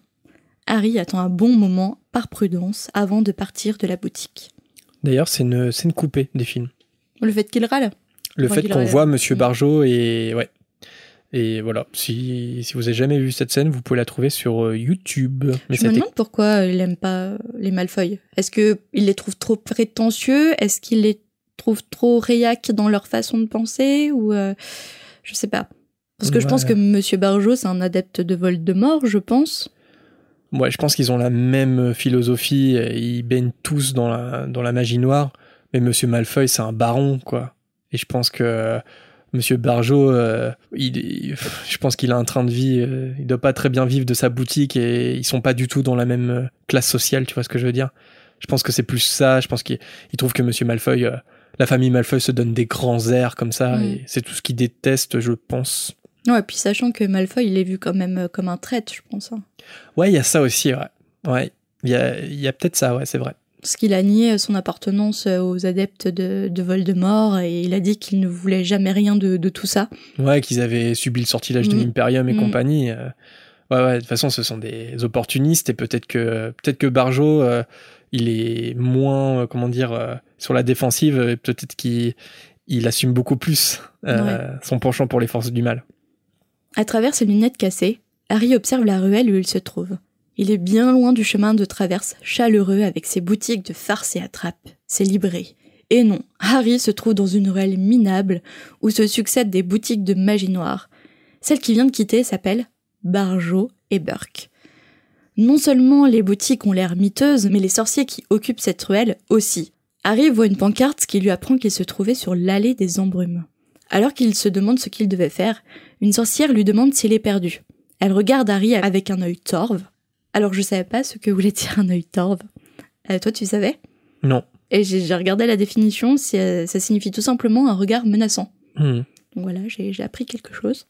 Harry attend un bon moment, par prudence, avant de partir de la boutique. D'ailleurs, c'est une scène coupée des films. Le fait qu'il râle Le fait qu'on voit Monsieur mm. Barjot et ouais. Et voilà, si, si vous avez jamais vu cette scène, vous pouvez la trouver sur euh, YouTube. Mais Je me demande pourquoi il n'aime pas les Malfoy. Est-ce qu'il les trouve trop prétentieux? Est-ce qu'il les trouve trop réac dans leur façon de penser? Ou euh, je sais pas. Parce que je pense que Monsieur Barjot, c'est un adepte de Voldemort, je pense. Ouais, je pense qu'ils ont la même philosophie. Ils baignent tous dans la, dans la magie noire. Mais Monsieur Malfoy, c'est un baron, quoi. Et je pense que Monsieur Barjot, euh, il, je pense qu'il a un train de vie. Euh, il doit pas très bien vivre de sa boutique et ils sont pas du tout dans la même euh, classe sociale. Tu vois ce que je veux dire Je pense que c'est plus ça. Je pense qu'il trouve que Monsieur Malfoy, la famille Malfoy se donne des grands airs comme ça. Et c'est tout ce qu'il déteste, je pense. Ouais, puis sachant que Malfoy, il est vu quand même euh, comme un traître, je pense. Hein. Ouais, il y a ça aussi, ouais. Ouais, il y a, y a peut-être ça, ouais, c'est vrai. Parce qu'il a nié son appartenance euh, aux adeptes de, de Voldemort et il a dit qu'il ne voulait jamais rien de, de tout ça. Ouais, qu'ils avaient subi le sortilège de mm. l'Imperium et mm. compagnie. Euh. Ouais, ouais, de toute façon, ce sont des opportunistes et peut-être que, peut-être que Barjo, il est moins, comment dire, sur la défensive, peut-être qu'il il assume beaucoup plus son penchant pour les forces du mal. À travers ses lunettes cassées, Harry observe la ruelle où il se trouve. Il est bien loin du chemin de traverse chaleureux avec ses boutiques de farce et attrape, ses librairies. Et non, Harry se trouve dans une ruelle minable où se succèdent des boutiques de magie noire. Celle qui vient de quitter s'appelle Barjo et Burke. Non seulement les boutiques ont l'air miteuses, mais les sorciers qui occupent cette ruelle aussi. Harry voit une pancarte qui lui apprend qu'il se trouvait sur l'allée des embrumes. Alors qu'il se demande ce qu'il devait faire, une sorcière lui demande s'il est perdu. Elle regarde Harry avec un œil torve. Alors je savais pas ce que voulait dire un œil torve. Euh, toi tu savais? Non. Et j'ai regardé la définition, ça signifie tout simplement un regard menaçant. Hmm. Donc voilà, j'ai appris quelque chose.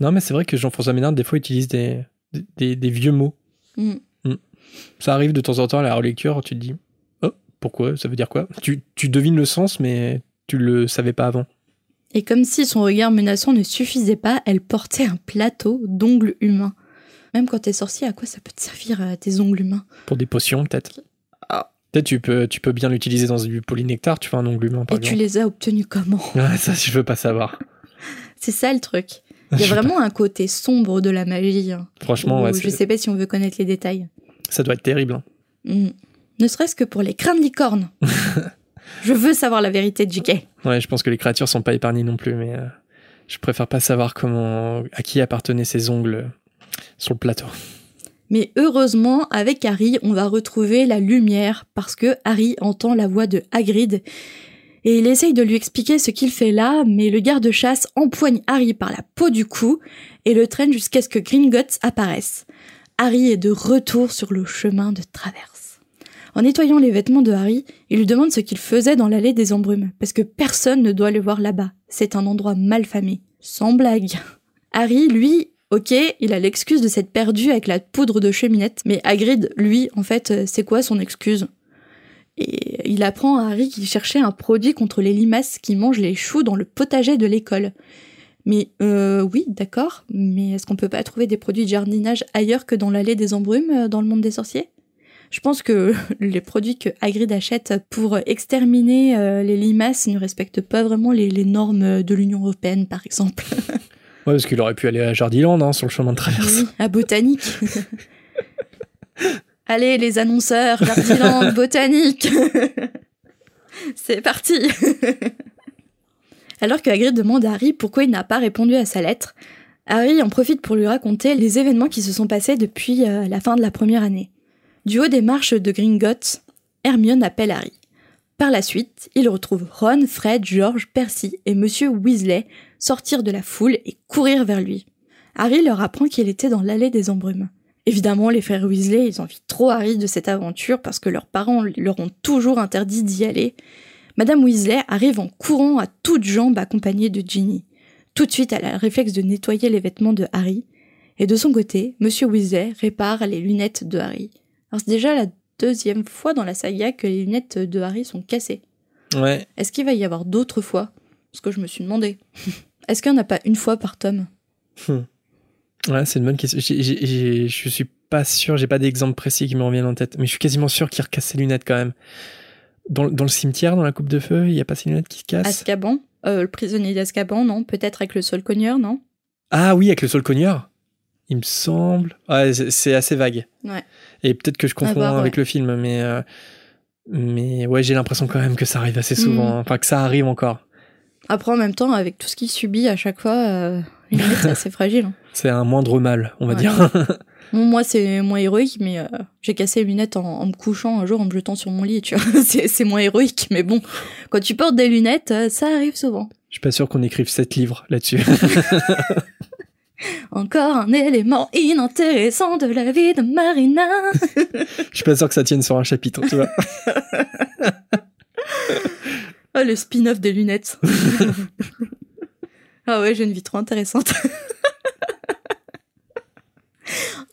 Non mais c'est vrai que Jean-François Ménard des fois utilise des, des, vieux mots. Hmm. Hmm. Ça arrive de temps en temps à la relecture, tu te dis, oh, pourquoi? Ça veut dire quoi? Tu, tu devines le sens mais tu le savais pas avant. Et comme si son regard menaçant ne suffisait pas, elle portait un plateau d'ongles humains. Même quand t'es sorcier, à quoi ça peut te servir euh, tes ongles humains? Pour des potions, peut-être Peut-être tu peux, tu peux bien l'utiliser dans du polynectar, tu fais un ongle humain par Et tu les as obtenus comment? Ouais, ça, je veux pas savoir. C'est ça le truc. Il y a vraiment un côté sombre de la magie. hein, Franchement, ouais, je sais pas si on veut connaître les détails. ça doit être terrible. hein. Hmm. Ne serait-ce que pour les crânes licornes. je veux savoir la vérité de JK. Ouais, je pense que les créatures sont pas épargnées non plus, mais euh, je préfère pas savoir comment, à qui appartenaient ces ongles sur le plateau. Mais heureusement, avec Harry, on va retrouver la lumière parce que Harry entend la voix de Hagrid et il essaye de lui expliquer ce qu'il fait là, mais le garde-chasse empoigne Harry par la peau du cou et le traîne jusqu'à ce que Gringotts apparaisse. Harry est de retour sur le chemin de traverse. En nettoyant les vêtements de Harry, il lui demande ce qu'il faisait dans l'allée des embrumes, parce que personne ne doit le voir là-bas. C'est un endroit mal famé. Sans blague. Harry, lui, ok, il a l'excuse de s'être perdu avec la poudre de cheminette, mais Hagrid, lui, en fait, euh, c'est quoi son excuse? Et il apprend à Harry qu'il cherchait un produit contre les limaces qui mangent les choux dans le potager de l'école. Mais euh, oui, d'accord, mais est-ce qu'on peut pas trouver des produits de jardinage ailleurs que dans l'allée des embrumes euh, dans le monde des sorciers? Je pense que les produits que Hagrid achète pour exterminer euh, les limaces ne respectent pas vraiment les, les normes de l'Union européenne, par exemple. Ouais, parce qu'il aurait pu aller à Jardiland, hein, sur le chemin de traverse. Oui, à Botanique. Allez, les annonceurs, Jardiland, Botanique. C'est parti. Alors que Hagrid demande à Harry pourquoi il n'a pas répondu à sa lettre, Harry en profite pour lui raconter les événements qui se sont passés depuis euh, la fin de la première année. Du haut des marches de Gringotts, Hermione appelle Harry. Par la suite, il retrouve Ron, Fred, George, Percy et Monsieur Weasley sortir de la foule et courir vers lui. Harry leur apprend qu'il était dans l'allée des embrumes. Évidemment, les frères Weasley, ils envient trop Harry de cette aventure parce que leurs parents leur ont toujours interdit d'y aller. Madame Weasley arrive en courant à toutes jambes accompagnée de Ginny. Tout de suite, elle a le réflexe de nettoyer les vêtements de Harry. Et de son côté, Monsieur Weasley répare les lunettes de Harry. Alors c'est déjà la deuxième fois dans la saga que les lunettes de Harry sont cassées. Ouais. Est-ce qu'il va y avoir d'autres fois Ce que je me suis demandé. Est-ce qu'il n'y en a pas une fois par tome? Ouais, c'est une bonne question. Je suis pas sûr, j'ai pas d'exemple précis qui me reviennent en tête, mais je suis quasiment sûr qu'il recasse ses lunettes quand même. Dans, dans le cimetière, dans la coupe de feu, il y a pas ses lunettes qui se cassent? Azkaban? Euh, Le prisonnier d'Azkaban, non Peut-être avec le sol cogneur, non? Ah oui, avec le sol cogneur Il me semble. Ouais, c'est- assez vague. Ouais. Et peut-être que je confonds voir, avec ouais. le film, mais. euh, Mais ouais, j'ai l'impression quand même que ça arrive assez souvent. Mhm. hein. Enfin, que ça arrive encore. Après, en même temps, avec tout ce qu'il subit à chaque fois, euh, c'est assez fragile. hein. C'est un moindre mal, on va Ouais. dire. Bon, moi, c'est moins héroïque, mais euh, j'ai cassé les lunettes en, en me couchant un jour, en me jetant sur mon lit, tu vois. c'est c'est moins héroïque, mais bon, quand tu portes des lunettes, euh, ça arrive souvent. Je suis pas sûr qu'on écrive sept livres là-dessus. Encore un élément inintéressant de la vie de Marina. Je suis pas sûr que ça tienne sur un chapitre, tu vois. Oh, le spin-off des lunettes. ah ouais, j'ai une vie trop intéressante.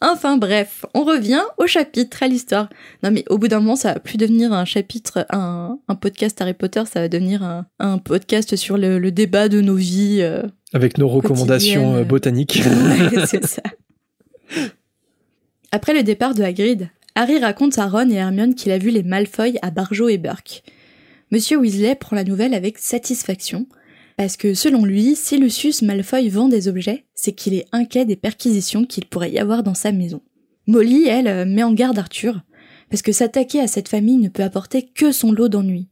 enfin bref, on revient au chapitre, à l'histoire. Non mais au bout d'un moment, ça va plus devenir un chapitre, un, un podcast Harry Potter, ça va devenir un, un podcast sur le, le débat de nos vies. euh. Avec nos recommandations euh, botaniques. Ouais, c'est ça. Après le départ de Hagrid, Harry raconte à Ron et Hermione qu'il a vu les Malfoy à Barjo et Burke. Monsieur Weasley prend la nouvelle avec satisfaction, parce que selon lui, si Lucius Malfoy vend des objets, c'est qu'il est inquiet des perquisitions qu'il pourrait y avoir dans sa maison. Molly, elle, euh, met en garde Arthur, parce que s'attaquer à cette famille ne peut apporter que son lot d'ennuis.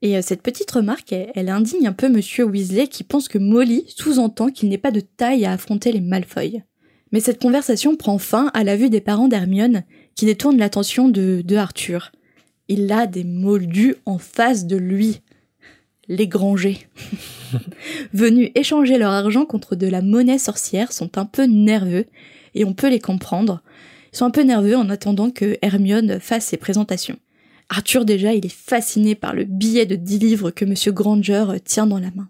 Et euh, cette petite remarque, elle, indigne un peu Monsieur Weasley qui pense que Molly sous-entend qu'il n'est pas de taille à affronter les Malfoy. Mais cette conversation prend fin à la vue des parents d'Hermione qui détournent l'attention de, de Arthur. Il a des moldus en face de lui. Les grangers. Venus échanger leur argent contre de la monnaie sorcière sont un peu nerveux et on peut les comprendre. Ils sont un peu nerveux en attendant que Hermione fasse ses présentations. Arthur déjà, il est fasciné par le billet de 10 livres que Monsieur Granger tient dans la main.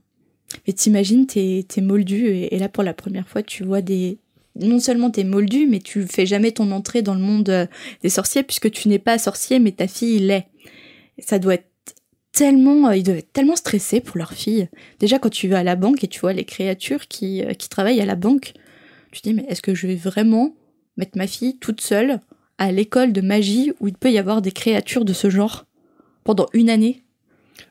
Et t'imagines, t'es, t'es moldu et, et là pour la première fois tu vois des... Non seulement t'es moldu, mais tu fais jamais ton entrée dans le monde euh, des sorciers puisque tu n'es pas sorcier mais ta fille l'est. Ça doit être tellement... euh, Ils doivent être tellement stressés pour leur fille. Déjà quand tu vas à la banque et tu vois les créatures qui, euh, qui travaillent à la banque, tu te dis mais est-ce que je vais vraiment mettre ma fille toute seule à l'école de magie où il peut y avoir des créatures de ce genre pendant une année?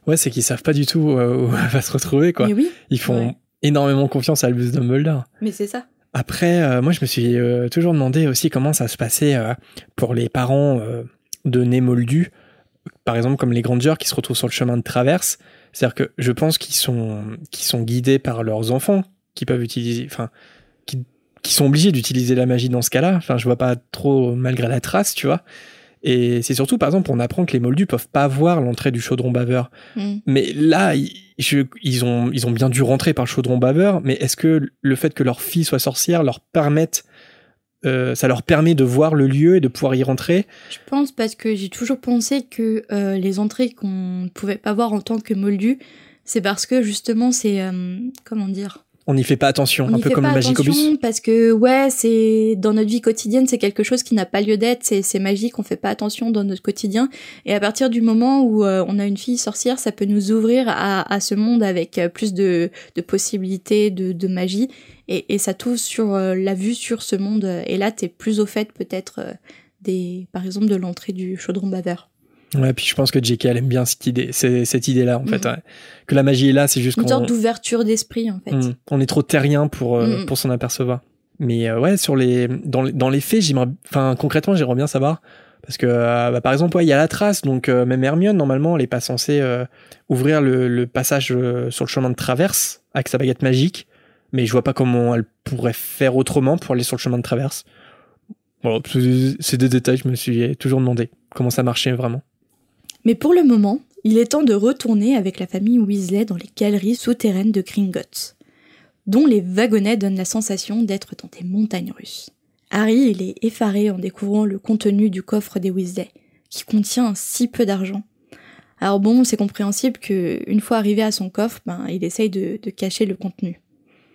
Ouais, c'est qu'ils savent pas du tout où elle va se retrouver, quoi. Oui. Ils font Ouais. énormément confiance à Albus Dumbledore. Mais c'est ça. Après, euh, moi, je me suis euh, toujours demandé aussi comment ça se passait euh, pour les parents de nés moldus, par exemple comme les Grangers qui se retrouvent sur le chemin de traverse. C'est-à-dire que je pense qu'ils sont, qu'ils sont guidés par leurs enfants, qui peuvent utiliser, enfin, qui, qui sont obligés d'utiliser la magie dans ce cas-là. Enfin, je vois pas trop malgré la trace, tu vois. Et c'est surtout, par exemple, on apprend que les moldus peuvent pas voir l'entrée du chaudron baveur. Mm. Mais là, ils, je- ils, ont, ils ont bien dû rentrer par le chaudron baveur, mais est-ce que le fait que leur fille soit sorcière leur permette, euh, ça leur permet de voir le lieu et de pouvoir y rentrer? Je pense parce que j'ai toujours pensé que euh, les entrées qu'on ne pouvait pas voir en tant que moldu, c'est parce que justement c'est euh, comment dire On n'y fait pas attention, On un peu fait comme pas le Magicobus. parce que ouais c'est dans notre vie quotidienne c'est quelque chose qui n'a pas lieu d'être c'est c'est magique on fait pas attention dans notre quotidien. Et à partir du moment où euh, on a une fille sorcière ça peut nous ouvrir à, à ce monde avec euh, plus de, de possibilités de, de magie. Et, et ça t'ouvre sur euh, la vue sur ce monde. Et là t'es plus au fait peut-être des par exemple de l'entrée du chaudron baveur Ouais, puis je pense que J.K. elle aime bien cette idée, cette idée-là en fait. Mhm. ouais. Que la magie est là, c'est juste une sorte d'ouverture d'esprit en fait Hmm, on est trop terrien pour euh, Mhm. pour s'en apercevoir. Mais euh, ouais, sur les dans les, dans les faits, j'aimerais, enfin concrètement, j'aimerais bien savoir parce que euh, bah, par exemple, ouais, il y a la trace, donc euh, même Hermione normalement, elle est pas censée ouvrir le, le passage sur le chemin de traverse avec sa baguette magique. Mais je vois pas comment elle pourrait faire autrement pour aller sur le chemin de traverse. C'est c'est des détails, je me suis toujours demandé comment ça marchait vraiment. Mais pour le moment, il est temps de retourner avec la famille Weasley dans les galeries souterraines de Gringotts, dont les wagonnets donnent la sensation d'être dans des montagnes russes. Harry, il est effaré en découvrant le contenu du coffre des Weasley, qui contient si peu d'argent. Alors bon, c'est compréhensible que une fois arrivé à son coffre, ben, il essaye de, de cacher le contenu.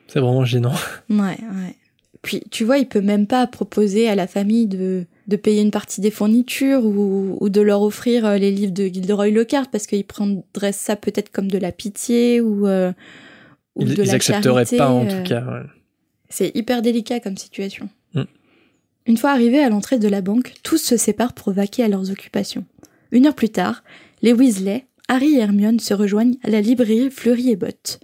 C'est vraiment gênant. Ouais, ouais. Puis, tu vois, il peut même pas proposer à la famille de, de payer une partie des fournitures ou, ou de leur offrir euh, les livres de Gilderoy Lockhart parce qu'ils prendraient ça peut-être comme de la pitié ou, euh, ou Ils, de ils la accepteraient charité, pas en euh, tout cas. ouais. C'est hyper délicat comme situation. Mm. Une fois arrivés à l'entrée de la banque, tous se séparent pour vaquer à leurs occupations. Une heure plus tard, les Weasley, Harry et Hermione se rejoignent à la librairie Fleury et Bott,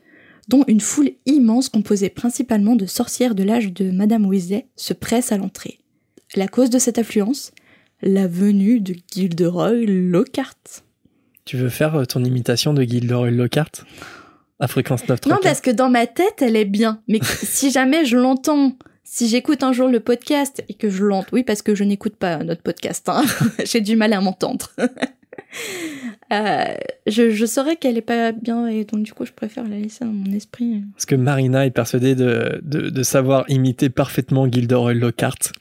dont une foule immense composée principalement de sorcières de l'âge de Madame Weasley se presse à l'entrée. La cause de cette affluence La venue de Gilderoy Lockhart. Tu veux faire euh, ton imitation de Gilderoy Lockhart? À fréquence 9 Non, parce que dans ma tête, elle est bien. Mais si jamais je l'entends, si j'écoute un jour le podcast et que je l'entends, oui, parce que je n'écoute pas notre podcast, hein. j'ai du mal à m'entendre. Euh, je, je saurais qu'elle est pas bien et donc du coup je préfère la laisser dans mon esprit. Parce que Marina est persuadée de, de, de savoir imiter parfaitement Gilderoy Lockhart.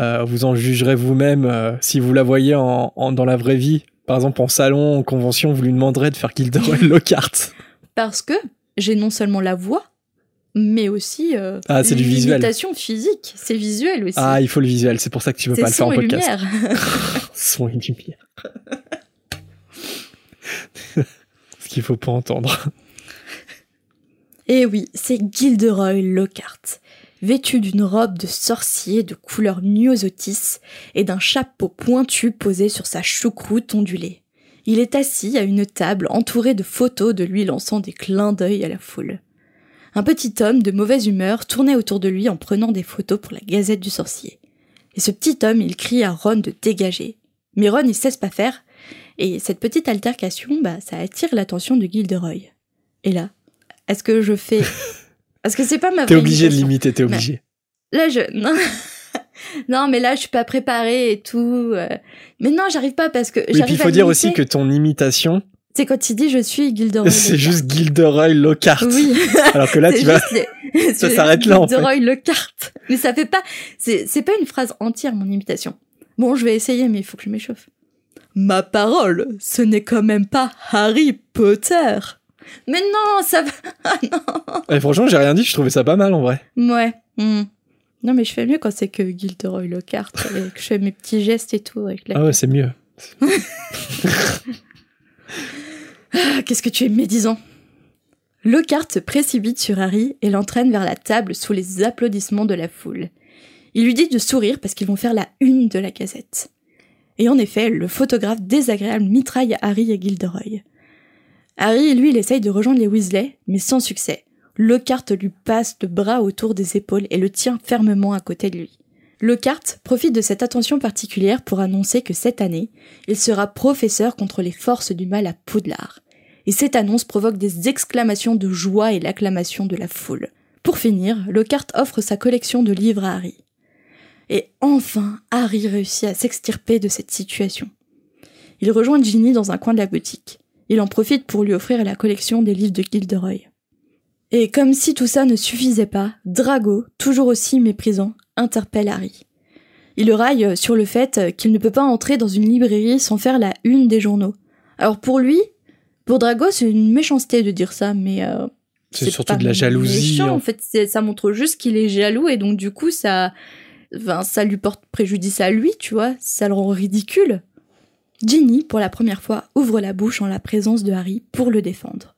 Euh, vous en jugerez vous-même euh, si vous la voyez en, en- dans la vraie vie. Par exemple, en salon, en convention, vous lui demanderez de faire Gilderoy Lockhart. Parce que j'ai non seulement la voix, mais aussi euh, Ah, c'est du visuel. l'imitation physique. C'est visuel aussi. Ah, il faut le visuel, c'est pour ça que tu peux c'est pas le faire en podcast. Son et lumière. Ce qu'il faut pas entendre. Et Eh oui, c'est Gilderoy Lockhart, vêtu d'une robe de sorcier de couleur myosotis et d'un chapeau pointu posé sur sa choucroute ondulée. Il est assis à une table entourée de photos de lui lançant des clins d'œil à la foule. Un petit homme de mauvaise humeur tournait autour de lui en prenant des photos pour la Gazette du Sorcier. Et ce petit homme, il crie à Ron de dégager. Mais Ron, il cesse pas faire, et cette petite altercation, bah, ça attire l'attention de Gilderoy. Et là, est-ce que je fais... Est-ce que c'est pas ma T'es obligé de l'imiter, t'es obligé. Là, je... Non. non, mais là, je suis pas préparée et tout. euh. Mais non, j'arrive pas parce que... Oui, puis il faut dire aussi que ton imitation, C'est quand il dit je suis Gilderoy c'est juste Gilderoy Lockhart. Oui. Alors que là, tu vas. les- ça s'arrête là, en fait. Gilderoy Lockhart. Mais ça fait pas... C'est pas une phrase entière, mon imitation. Bon, je vais essayer, mais il faut que je m'échauffe. Ma parole, ce n'est quand même pas Harry Potter. Mais non, ça va... Ah non Et franchement, j'ai rien dit, je trouvais ça pas mal en vrai. Ouais. hmm. Non, mais je fais mieux quand c'est que Gilderoy Lockhart, et que je fais mes petits gestes et tout avec la... Ah ouais, c'est mieux. Ah, Qu'est-ce que tu es médisant Lockhart se précipite sur Harry et l'entraîne vers la table sous les applaudissements de la foule. Il lui dit de sourire parce qu'ils vont faire la une de la gazette. Et en effet, le photographe désagréable mitraille Harry et Gilderoy. Harry, lui, il essaye de rejoindre les Weasley, mais sans succès. Lockhart lui passe le bras autour des épaules et le tient fermement à côté de lui. Lockhart profite de cette attention particulière pour annoncer que cette année, il sera professeur contre les forces du mal à Poudlard. Et cette annonce provoque des exclamations de joie et l'acclamation de la foule. Pour finir, Lockhart offre sa collection de livres à Harry. Et enfin, Harry réussit à s'extirper de cette situation. Il rejoint Ginny dans un coin de la boutique. Il en profite pour lui offrir la collection des livres de Gilderoy. Et comme si tout ça ne suffisait pas, Drago, toujours aussi méprisant, interpelle Harry. Il le raille sur le fait qu'il ne peut pas entrer dans une librairie sans faire la une des journaux. Alors pour lui, pour Drago, c'est une méchanceté de dire ça, mais euh, c'est surtout de la jalousie. Méchant, en fait, ça montre juste qu'il est jaloux et donc du coup ça, enfin, ça lui porte préjudice à lui, tu vois, ça le rend ridicule. Ginny, pour la première fois, ouvre la bouche en la présence de Harry pour le défendre.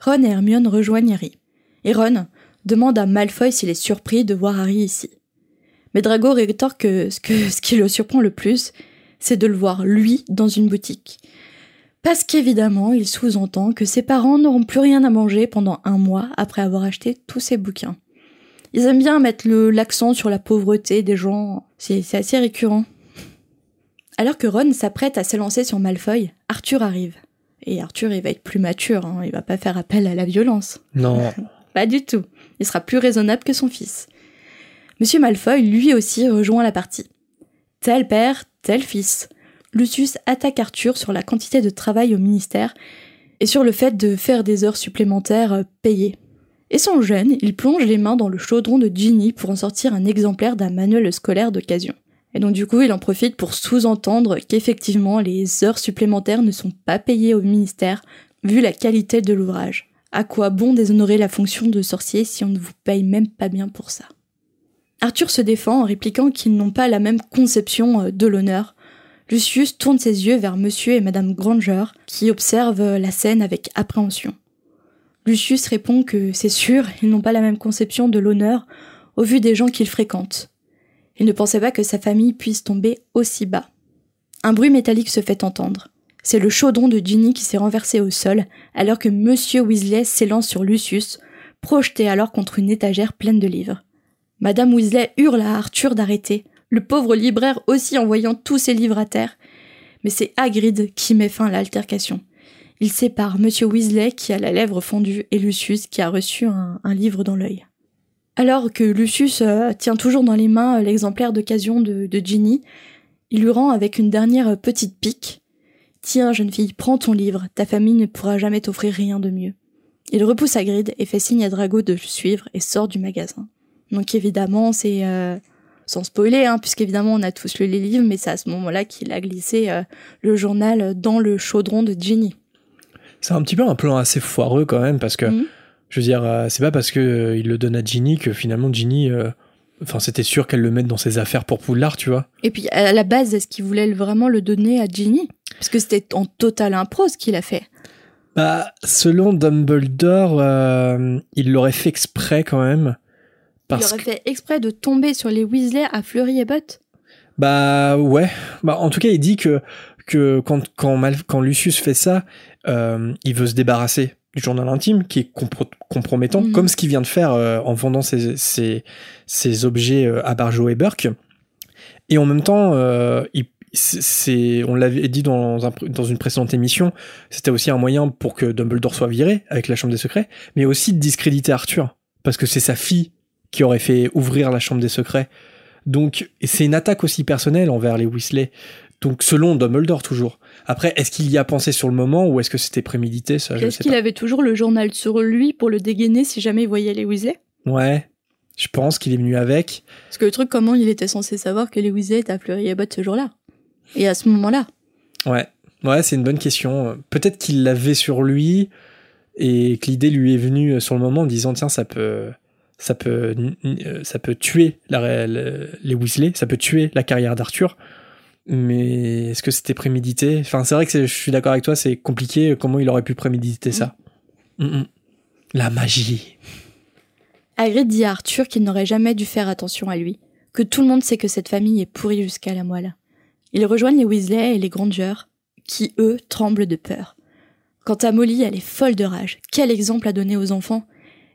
Ron et Hermione rejoignent Harry. Et Ron demande à Malfoy s'il est surpris de voir Harry ici. Mais Drago rétorque que ce, que ce qui le surprend le plus, c'est de le voir, lui, dans une boutique. Parce qu'évidemment, il sous-entend que ses parents n'auront plus rien à manger pendant un mois après avoir acheté tous ses bouquins. Ils aiment bien mettre l'accent sur la pauvreté des gens, c'est assez récurrent. Alors que Ron s'apprête à s'élancer sur Malfoy, Arthur arrive. Et Arthur, il va être plus mature, hein, il va pas faire appel à la violence. Non. pas du tout. Il sera plus raisonnable que son fils. Monsieur Malfoy, lui aussi, rejoint la partie. Tel père, tel fils. Lucius attaque Arthur sur la quantité de travail au ministère et sur le fait de faire des heures supplémentaires euh, payées. Et sans gêne, il plonge les mains dans le chaudron de Ginny pour en sortir un exemplaire d'un manuel scolaire d'occasion. Et donc du coup, il en profite pour sous-entendre qu'effectivement, les heures supplémentaires ne sont pas payées au ministère, vu la qualité de l'ouvrage. À quoi bon déshonorer la fonction de sorcier si on ne vous paye même pas bien pour ça? Arthur se défend en répliquant qu'ils n'ont pas la même conception euh, de l'honneur. Lucius tourne ses yeux vers monsieur et madame Granger, qui observent euh, la scène avec appréhension. Lucius répond que c'est sûr, ils n'ont pas la même conception de l'honneur au vu des gens qu'ils fréquentent. Il ne pensait pas que sa famille puisse tomber aussi bas. Un bruit métallique se fait entendre. C'est le chaudron de Ginny qui s'est renversé au sol, alors que Monsieur Weasley s'élance sur Lucius, projeté alors contre une étagère pleine de livres. Madame Weasley hurle à Arthur d'arrêter, le pauvre libraire aussi en voyant tous ses livres à terre. Mais c'est Hagrid qui met fin à l'altercation. Il sépare Monsieur Weasley qui a la lèvre fondue et Lucius qui a reçu un, livre dans l'œil. Alors que Lucius euh, tient toujours dans les mains euh, l'exemplaire d'occasion de, de Ginny, il lui rend avec une dernière petite pique. Tiens, jeune fille, prends ton livre, ta famille ne pourra jamais t'offrir rien de mieux. Il repousse Hagrid et fait signe à Drago de le suivre et sort du magasin. Donc évidemment, c'est euh, sans spoiler, hein, puisqu'évidemment on a tous lu les livres, mais c'est à ce moment-là qu'il a glissé le journal dans le chaudron de Ginny. C'est un petit peu un plan assez foireux quand même, parce que, mhm. Je veux dire, euh, c'est pas parce que euh, il le donne à Ginny que finalement Ginny. Euh, enfin, c'était sûr qu'elle le mette dans ses affaires pour Poudlard, tu vois. Et puis, à la base, est-ce qu'il voulait vraiment le donner à Ginny? Parce que c'était en total impro ce qu'il a fait. Bah, selon Dumbledore, il l'aurait fait exprès quand même. Parce il aurait fait exprès de tomber sur les Weasley à Fleury et Butt Bah ouais. Bah en tout cas, il dit que que quand quand, quand Lucius fait ça, euh, il veut se débarrasser journal intime qui est compromettant, mhm. comme ce qu'il vient de faire euh, en vendant ses, ses, objets euh, à Barjo et Burke. Et en même temps, c'est, on l'avait dit dans, dans une précédente émission, c'était aussi un moyen pour que Dumbledore soit viré avec la Chambre des Secrets, mais aussi de discréditer Arthur, parce que c'est sa fille qui aurait fait ouvrir la Chambre des Secrets. Donc, c'est une attaque aussi personnelle envers les Weasley. Donc, selon Dumbledore toujours. Après, est-ce qu'il y a pensé sur le moment ou est-ce que c'était prémédité ça Est-ce qu'il avait toujours le journal sur lui pour le dégainer si jamais il voyait les Weasley Ouais, je pense qu'il est venu avec. Parce que le truc, comment il était censé savoir que les Weasley étaient à Fleury-Abbot ce jour-là? Et à ce moment-là? Ouais, ouais, c'est une bonne question. Peut-être qu'il l'avait sur lui et que l'idée lui est venue sur le moment en disant tiens, ça peut ça peut, ça peut tuer la, les Weasley, ça peut tuer la carrière d'Arthur mais est-ce que c'était prémédité? Enfin, c'est vrai que je suis d'accord avec toi, c'est compliqué comment il aurait pu préméditer ça? Mm. Mm, mm. La magie. Hagrid dit à Arthur qu'il n'aurait jamais dû faire attention à lui, que tout le monde sait que cette famille est pourrie jusqu'à la moelle. Ils rejoignent les Weasley et les Grangers, qui eux tremblent de peur. Quant à Molly, elle est folle de rage. Quel exemple à donner aux enfants?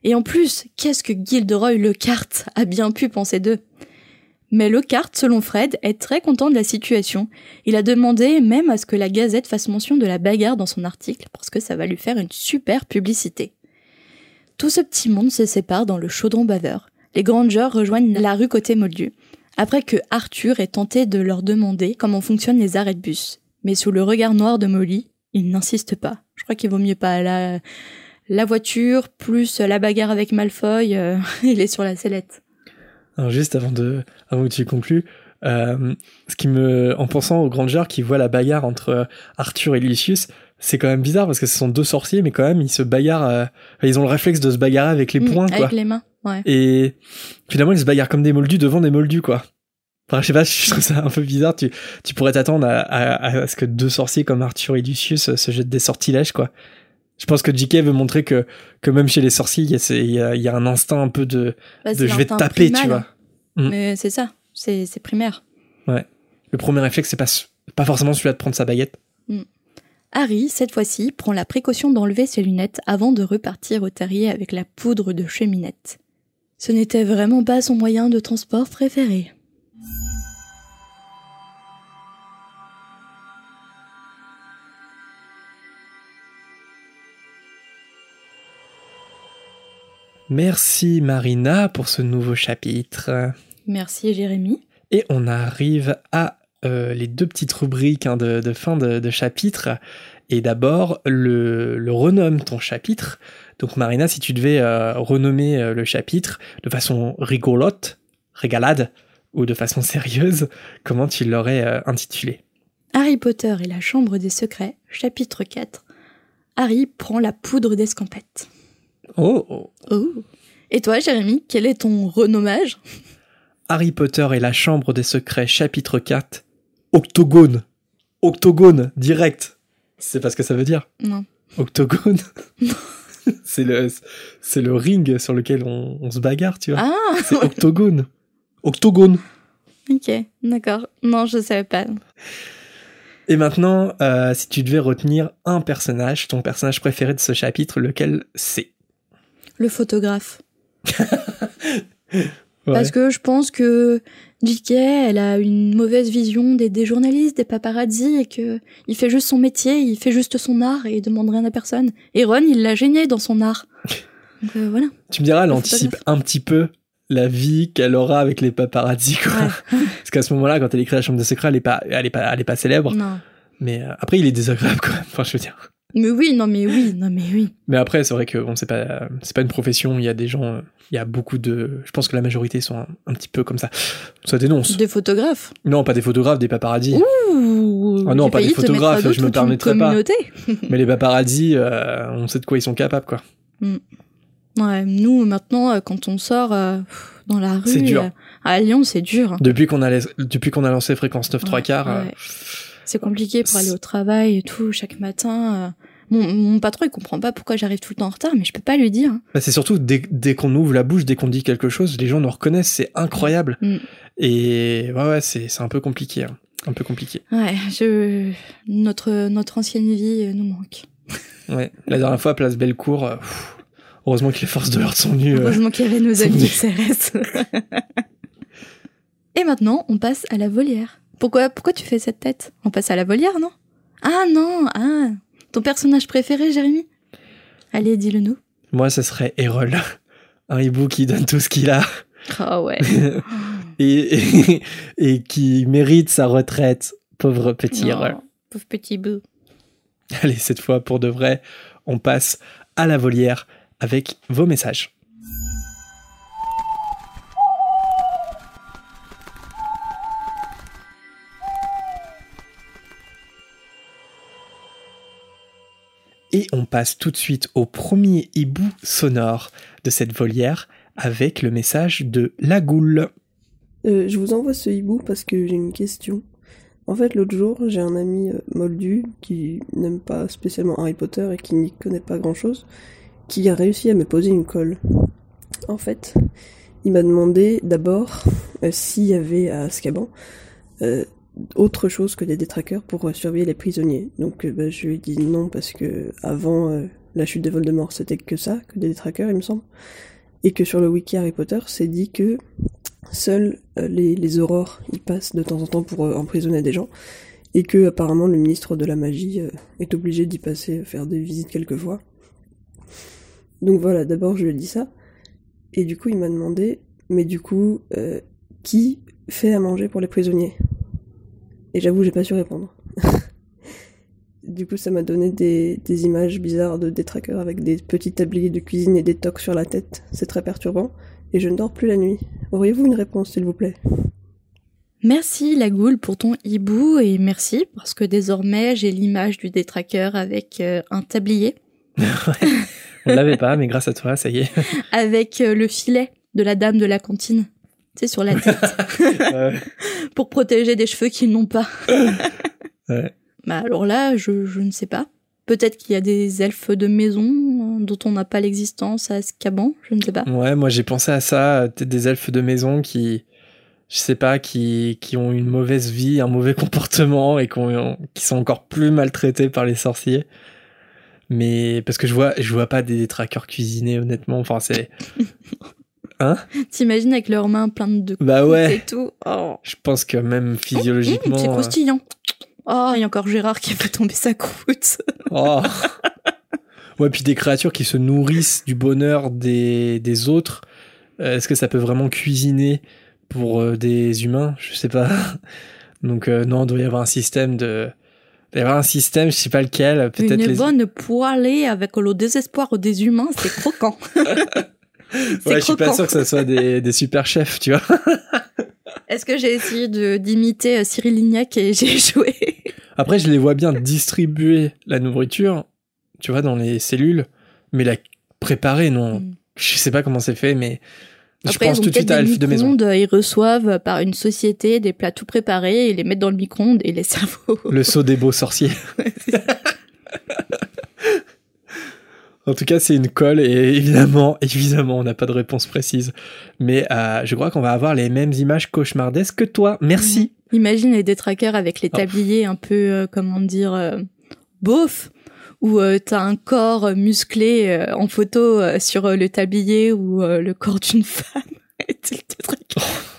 Et en plus, qu'est-ce que Gilderoy Lockhart a bien pu penser d'eux? Mais Lockhart, selon Fred, est très content de la situation. Il a demandé même à ce que la Gazette fasse mention de la bagarre dans son article, parce que ça va lui faire une super publicité. Tout ce petit monde se sépare dans le chaudron baveur. Les Grangers rejoignent la rue côté Moldu, après que Arthur ait tenté de leur demander comment fonctionnent les arrêts de bus. Mais sous le regard noir de Molly, il n'insiste pas. Je crois qu'il vaut mieux pas. La, la voiture, plus la bagarre avec Malfoy, euh, il est sur la sellette. Alors juste avant de, avant que tu conclues, euh, ce qui me, en pensant aux Grangers qui voient la bagarre entre Arthur et Lucius, c'est quand même bizarre parce que ce sont deux sorciers, mais quand même ils se bagarrent, euh, ils ont le réflexe de se bagarrer avec les Mm, poings, quoi. Avec les mains, ouais. Et finalement ils se bagarrent comme des moldus devant des moldus, quoi. Enfin, je sais pas, je trouve ça un peu bizarre. Tu, tu pourrais t'attendre à, à, à ce que deux sorciers comme Arthur et Lucius se jettent des sortilèges, quoi. Je pense que JK veut montrer que, que même chez les sorciers, il y a, y a, il y a un instinct un peu de, Bah, je vais te taper, tu vois. Mm. Mais c'est ça, c'est c'est primaire. Le premier réflexe, c'est pas, pas forcément celui-là de prendre sa baguette. Harry, cette fois-ci, prend la précaution d'enlever ses lunettes avant de repartir au terrier avec la poudre de cheminette. Ce n'était vraiment pas son moyen de transport préféré. Merci Marina pour ce nouveau chapitre. Merci Jérémy. Et on arrive à euh, les deux petites rubriques hein, de, de fin de, de chapitre. Et d'abord, le, le renomme ton chapitre. Donc Marina, si tu devais euh, renommer euh, le chapitre de façon rigolote, régalade, ou de façon sérieuse, comment tu l'aurais intitulé? Harry Potter et la Chambre des Secrets, chapitre 4. Harry prend la poudre d'escampette. Oh, oh. Oh. Et toi, Jérémy, quel est ton renommage? Harry Potter et la Chambre des Secrets, chapitre 4. Octogone. Octogone, direct. C'est pas ce que ça veut dire? Non. Octogone C'est le, c'est le ring sur lequel on, on se bagarre, tu vois. Ah, C'est octogone. Octogone. ok, d'accord. Non, je savais pas. Et maintenant, euh, si tu devais retenir un personnage, ton personnage préféré de ce chapitre, lequel c'est? Le photographe. Ouais. Parce que je pense que JK, elle a une mauvaise vision des, des journalistes, des paparazzi, et que il fait juste son métier, il fait juste son art et il demande rien à personne. Et Ron, il l'a gêné dans son art. Donc euh, voilà. Tu me diras, elle Le anticipe photographe. un petit peu la vie qu'elle aura avec les paparazzi, quoi. Ouais. Parce qu'à ce moment-là, quand elle écrit la chambre des secrets, elle est pas, elle est pas, elle est pas célèbre. Non. Mais euh, après, il est désagréable quand même. Enfin, je veux dire. Mais oui, non, mais oui, non, mais oui. Mais après, c'est vrai que bon, c'est pas, c'est pas une profession. Il y a des gens, il y a beaucoup de. Je pense que la majorité sont un, un petit peu comme ça. Ça dénonce. Des photographes. Non, pas des photographes, des paparazzi. Ouh. Ah non, pas des photographes, je me permettrais pas. Mais les paparazzi, euh, on sait de quoi ils sont capables, quoi. Ouais, nous, maintenant, euh, quand on sort euh, dans la rue, C'est dur. à Lyon, c'est dur. Depuis qu'on a, les- depuis qu'on a lancé fréquence 9 3 Ouais, quarts. C'est compliqué pour aller au travail et tout, chaque matin. Mon, mon patron, il comprend pas pourquoi j'arrive tout le temps en retard, mais je peux pas lui dire. Bah, c'est surtout dès, dès qu'on ouvre la bouche, dès qu'on dit quelque chose, les gens nous reconnaissent, c'est incroyable. Mm. Et ouais, ouais, c'est, c'est un peu compliqué. hein. Un peu compliqué. Ouais, je... notre, notre ancienne vie euh, nous manque. Ouais. La dernière fois, Place Bellecour, euh, pff, heureusement que les forces de l'ordre sont venues. euh, Heureusement qu'il y avait nos amis mieux. CRS. et maintenant, on passe à la volière. Pourquoi, pourquoi tu fais cette tête? On passe à la volière, non? Ah non, ah Ton personnage préféré, Jérémy? Allez, dis-le nous. Moi, ce serait Errol. Un hibou qui donne tout ce qu'il a Ah ouais. et, et, et qui mérite sa retraite. Pauvre petit Errol. Oh, pauvre petit bout. Allez, cette fois, pour de vrai, on passe à la volière avec vos messages. Et on passe tout de suite au premier hibou sonore de cette volière avec le message de la goule. Euh, je vous envoie ce hibou parce que j'ai une question. En fait, l'autre jour, j'ai un ami euh, moldu qui n'aime pas spécialement Harry Potter et qui n'y connaît pas grand-chose, qui a réussi à me poser une colle. En fait, il m'a demandé d'abord euh, s'il y avait à Azkaban autre chose que des détraqueurs pour euh, surveiller les prisonniers. Donc bah, je lui ai dit non parce que avant la chute de Voldemort c'était que ça, que des détraqueurs il me semble. Et que sur le wiki Harry Potter c'est dit que seuls les, les aurores y passent de temps en temps pour emprisonner des gens. Et que apparemment le ministre de la magie est obligé d'y passer, faire des visites quelquefois. Donc voilà, d'abord je lui ai dit ça. Et du coup il m'a demandé, mais du coup, qui fait à manger pour les prisonniers? Et j'avoue, j'ai pas su répondre. du coup, ça m'a donné des, images bizarres de détraqueurs avec des petits tabliers de cuisine et des tocs sur la tête. C'est très perturbant. Et je ne dors plus la nuit. Auriez-vous une réponse, s'il vous plaît? Merci la goule pour ton hibou et merci parce que désormais j'ai l'image du détraqueur avec euh, un tablier. ouais, on l'avait pas, mais grâce à toi, ça y est. avec euh, le filet de la dame de la cantine sais, sur la tête. pour protéger des cheveux qu'ils n'ont pas. ouais. Bah alors là, je, je ne sais pas. Peut-être qu'il y a des elfes de maison euh, dont on n'a pas l'existence à Scaban, je ne sais pas. Ouais, moi j'ai pensé à ça, peut-être des elfes de maison qui, je sais pas, qui, qui ont une mauvaise vie, un mauvais comportement et qui, sont encore plus maltraités par les sorciers. Mais parce que je vois, je vois pas des traqueurs cuisinés, honnêtement. Enfin, c'est. Hein T'imagines avec leurs mains pleines de bah ouais. et tout. Oh. Je pense que même physiologiquement. c'est croustillant. Oh, il y a encore Gérard qui a fait tomber sa croûte. oh. Ouais, puis des créatures qui se nourrissent du bonheur des, des autres. Euh, est-ce que ça peut vraiment cuisiner pour euh, des humains? Je sais pas. Donc euh, non, il doit y avoir un système de. Il doit y avoir un système, je sais pas lequel. Peut-être Une bonne poêlée avec le désespoir des humains, c'est croquant. ouais, je suis pas sûr que ce soit des, des super chefs, tu vois. Est-ce que j'ai essayé de d'imiter euh, Cyril Lignac et j'ai joué? Après, je les vois bien distribuer la nourriture, tu vois, dans les cellules, mais la préparer, non. Mm. Je sais pas comment c'est fait, mais je pense tout de suite à Elf de maison. Ils reçoivent par une société des plats tout préparés, ils les mettent dans le micro-ondes et les cerveaux. Le saut des beaux sorciers. En tout cas, c'est une colle et évidemment, évidemment, on n'a pas de réponse précise. Mais euh, je crois qu'on va avoir les mêmes images cauchemardesques que toi. Merci. Imagine les détraqueurs avec les oh. tabliers un peu, euh, comment dire, euh, beauf, où t'as un corps musclé en photo sur le tablier ou le corps d'une femme.